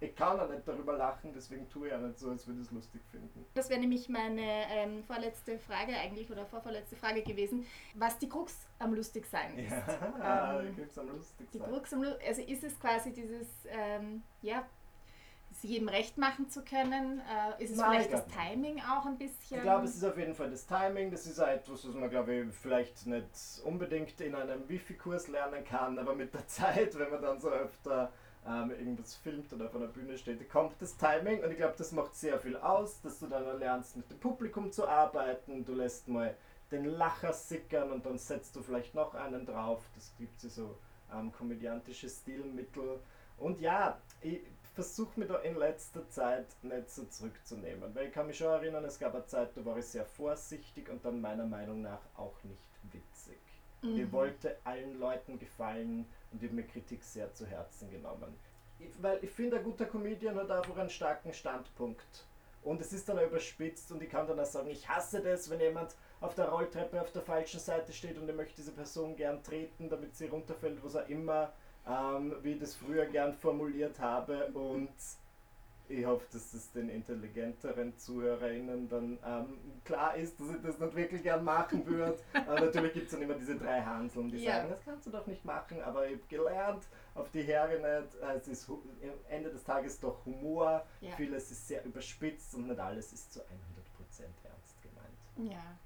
Ich kann auch nicht darüber lachen, deswegen tue ich auch nicht so, als würde ich es lustig finden. Das wäre nämlich meine ähm, vorletzte Frage eigentlich oder vorvorletzte Frage gewesen, was die Krux am lustig sein ist. Ja, ähm, die Krux am lustig die sein. Krux am, also ist es quasi dieses, ähm, ja, jedem recht machen zu können? Äh, ist es Nein, vielleicht das Timing auch ein bisschen? Ich glaube, es ist auf jeden Fall das Timing. Das ist auch etwas, was man, glaube ich, vielleicht nicht unbedingt in einem Wifi-Kurs lernen kann, aber mit der Zeit, wenn man dann so öfter ähm, irgendwas filmt oder auf einer Bühne steht, kommt das Timing und ich glaube, das macht sehr viel aus, dass du dann lernst, mit dem Publikum zu arbeiten. Du lässt mal den Lacher sickern und dann setzt du vielleicht noch einen drauf. Das gibt es so ähm, komödiantische Stilmittel. Und ja, ich, versuche mich da in letzter Zeit nicht so zurückzunehmen. Weil ich kann mich schon erinnern, es gab eine Zeit, da war ich sehr vorsichtig und dann meiner Meinung nach auch nicht witzig. Mhm. ich wollte allen Leuten gefallen und ich habe mir Kritik sehr zu Herzen genommen. Ich, weil ich finde, ein guter Comedian hat einfach einen starken Standpunkt. Und es ist dann auch überspitzt und ich kann dann auch sagen, ich hasse das, wenn jemand auf der Rolltreppe auf der falschen Seite steht und ich möchte diese Person gern treten, damit sie runterfällt, was auch immer ähm, wie ich das früher gern formuliert habe und ich hoffe, dass das den intelligenteren ZuhörerInnen dann ähm, klar ist, dass ich das nicht wirklich gern machen würde. aber natürlich gibt es dann immer diese drei Hanseln, die ja. sagen, das kannst du doch nicht machen, aber ich habe gelernt, auf die Heere nicht. Es ist am Ende des Tages doch Humor. Ja. Vieles ist sehr überspitzt und nicht alles ist zu 100% ernst gemeint. Ja.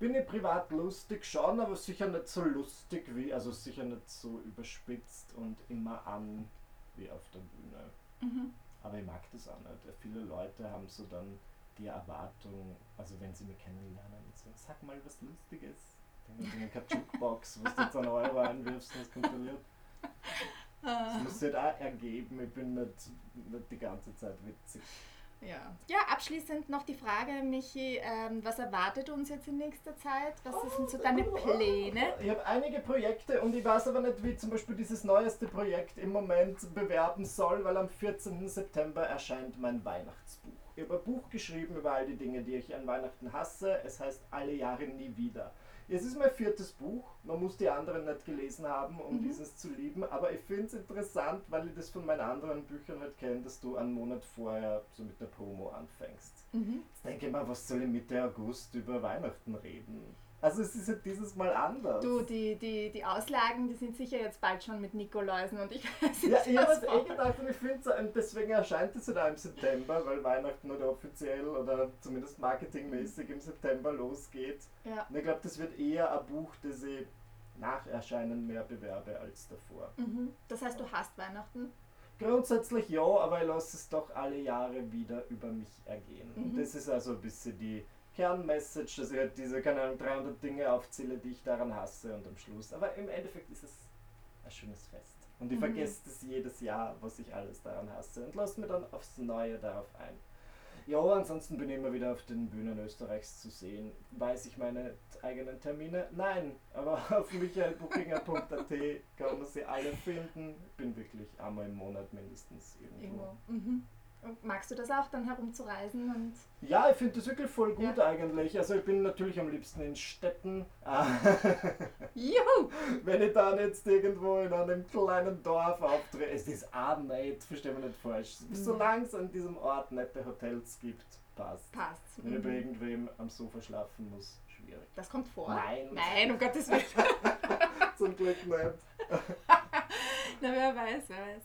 Bin ich privat lustig schon, aber sicher nicht so lustig wie, also sicher nicht so überspitzt und immer an wie auf der Bühne. Mhm. Aber ich mag das auch nicht. Viele Leute haben so dann die Erwartung, also wenn sie mich kennenlernen, so, sag mal was Lustiges. Dann in eine Jukebox, wo du jetzt einen Euro einwirfst und es kontrolliert. Das muss sich halt auch ergeben, ich bin nicht, nicht die ganze Zeit witzig. Ja. ja, abschließend noch die Frage, Michi, ähm, was erwartet uns jetzt in nächster Zeit? Was oh, sind so deine Pläne? Ich habe einige Projekte und ich weiß aber nicht, wie zum Beispiel dieses neueste Projekt im Moment bewerben soll, weil am 14. September erscheint mein Weihnachtsbuch. Ich habe ein Buch geschrieben über all die Dinge, die ich an Weihnachten hasse. Es heißt Alle Jahre nie wieder. Es ist mein viertes Buch. Man muss die anderen nicht gelesen haben, um mhm. dieses zu lieben. Aber ich finde es interessant, weil ich das von meinen anderen Büchern halt kenne, dass du einen Monat vorher so mit der Promo anfängst. Mhm. Jetzt denke ich mal, was soll ich Mitte August über Weihnachten reden? Also es ist ja dieses Mal anders. Du, die, die, die Auslagen, die sind sicher jetzt bald schon mit Nikoläusen und ich weiß nicht. Ja, ich habe es eh gedacht und ich finde so, deswegen erscheint es ja da im September, weil Weihnachten oder offiziell oder zumindest marketingmäßig im September losgeht. Ja. Und ich glaube, das wird eher ein Buch, das ich nach Erscheinen mehr bewerbe als davor. Mhm. Das heißt, du hast Weihnachten? Grundsätzlich ja, aber ich lasse es doch alle Jahre wieder über mich ergehen. Mhm. Und das ist also ein bisschen die Kernmessage, dass ich halt diese, keine Ahnung, 300 Dinge aufzähle, die ich daran hasse und am Schluss. Aber im Endeffekt ist es ein schönes Fest. Und ich mhm. vergesse das jedes Jahr, was ich alles daran hasse und lasse mir dann aufs Neue darauf ein. Ja, ansonsten bin ich immer wieder auf den Bühnen Österreichs zu sehen. Weiß ich meine eigenen Termine? Nein, aber auf michaelbuchinger.at kann man sie alle finden. Bin wirklich einmal im Monat mindestens irgendwo. irgendwo. Mhm. Magst du das auch, dann herumzureisen? Und ja, ich finde das wirklich voll gut ja. eigentlich. Also ich bin natürlich am liebsten in Städten. Juhu! Wenn ich dann jetzt irgendwo in einem kleinen Dorf auftrete, es ist auch nett, verstehe mich nicht falsch. Mhm. Solange es an diesem Ort nette Hotels gibt, passt. Passt. Wenn mhm. ich bei irgendwem am Sofa schlafen muss, schwierig. Das kommt vor? Nein. Nein, um Gottes Willen. Zum Glück nicht. Na, wer weiß, wer weiß.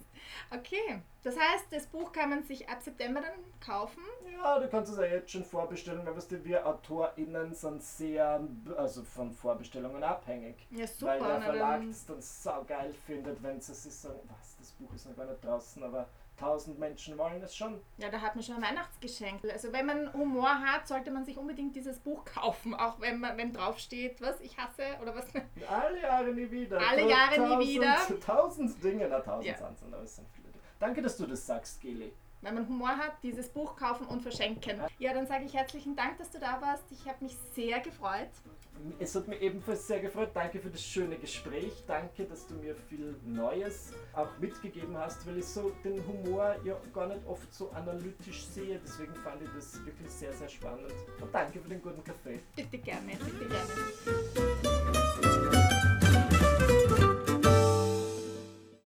Okay, das heißt, das Buch kann man sich ab September dann kaufen? Ja, du kannst es ja jetzt schon vorbestellen, weil weißt du, wir AutorInnen sind sehr also von Vorbestellungen abhängig. Ja, super. Weil der Verlag es dann saugeil findet, wenn sie sich sagen, was, das Buch ist noch gar nicht draußen, aber tausend Menschen wollen es schon. Ja, da hat man schon ein Weihnachtsgeschenk. Also wenn man Humor hat, sollte man sich unbedingt dieses Buch kaufen, auch wenn man wenn drauf steht, was ich hasse oder was. Alle Jahre nie wieder. Alle Jahre tausend, nie wieder. Tausend Dinge, na tausend ja. aber es sind viele. Danke, dass du das sagst, Geli wenn man Humor hat, dieses Buch kaufen und verschenken. Ja, dann sage ich herzlichen Dank, dass du da warst. Ich habe mich sehr gefreut. Es hat mich ebenfalls sehr gefreut. Danke für das schöne Gespräch. Danke, dass du mir viel Neues auch mitgegeben hast, weil ich so den Humor ja gar nicht oft so analytisch sehe. Deswegen fand ich das wirklich sehr, sehr spannend. Und danke für den guten Kaffee. Bitte gerne, bitte gerne.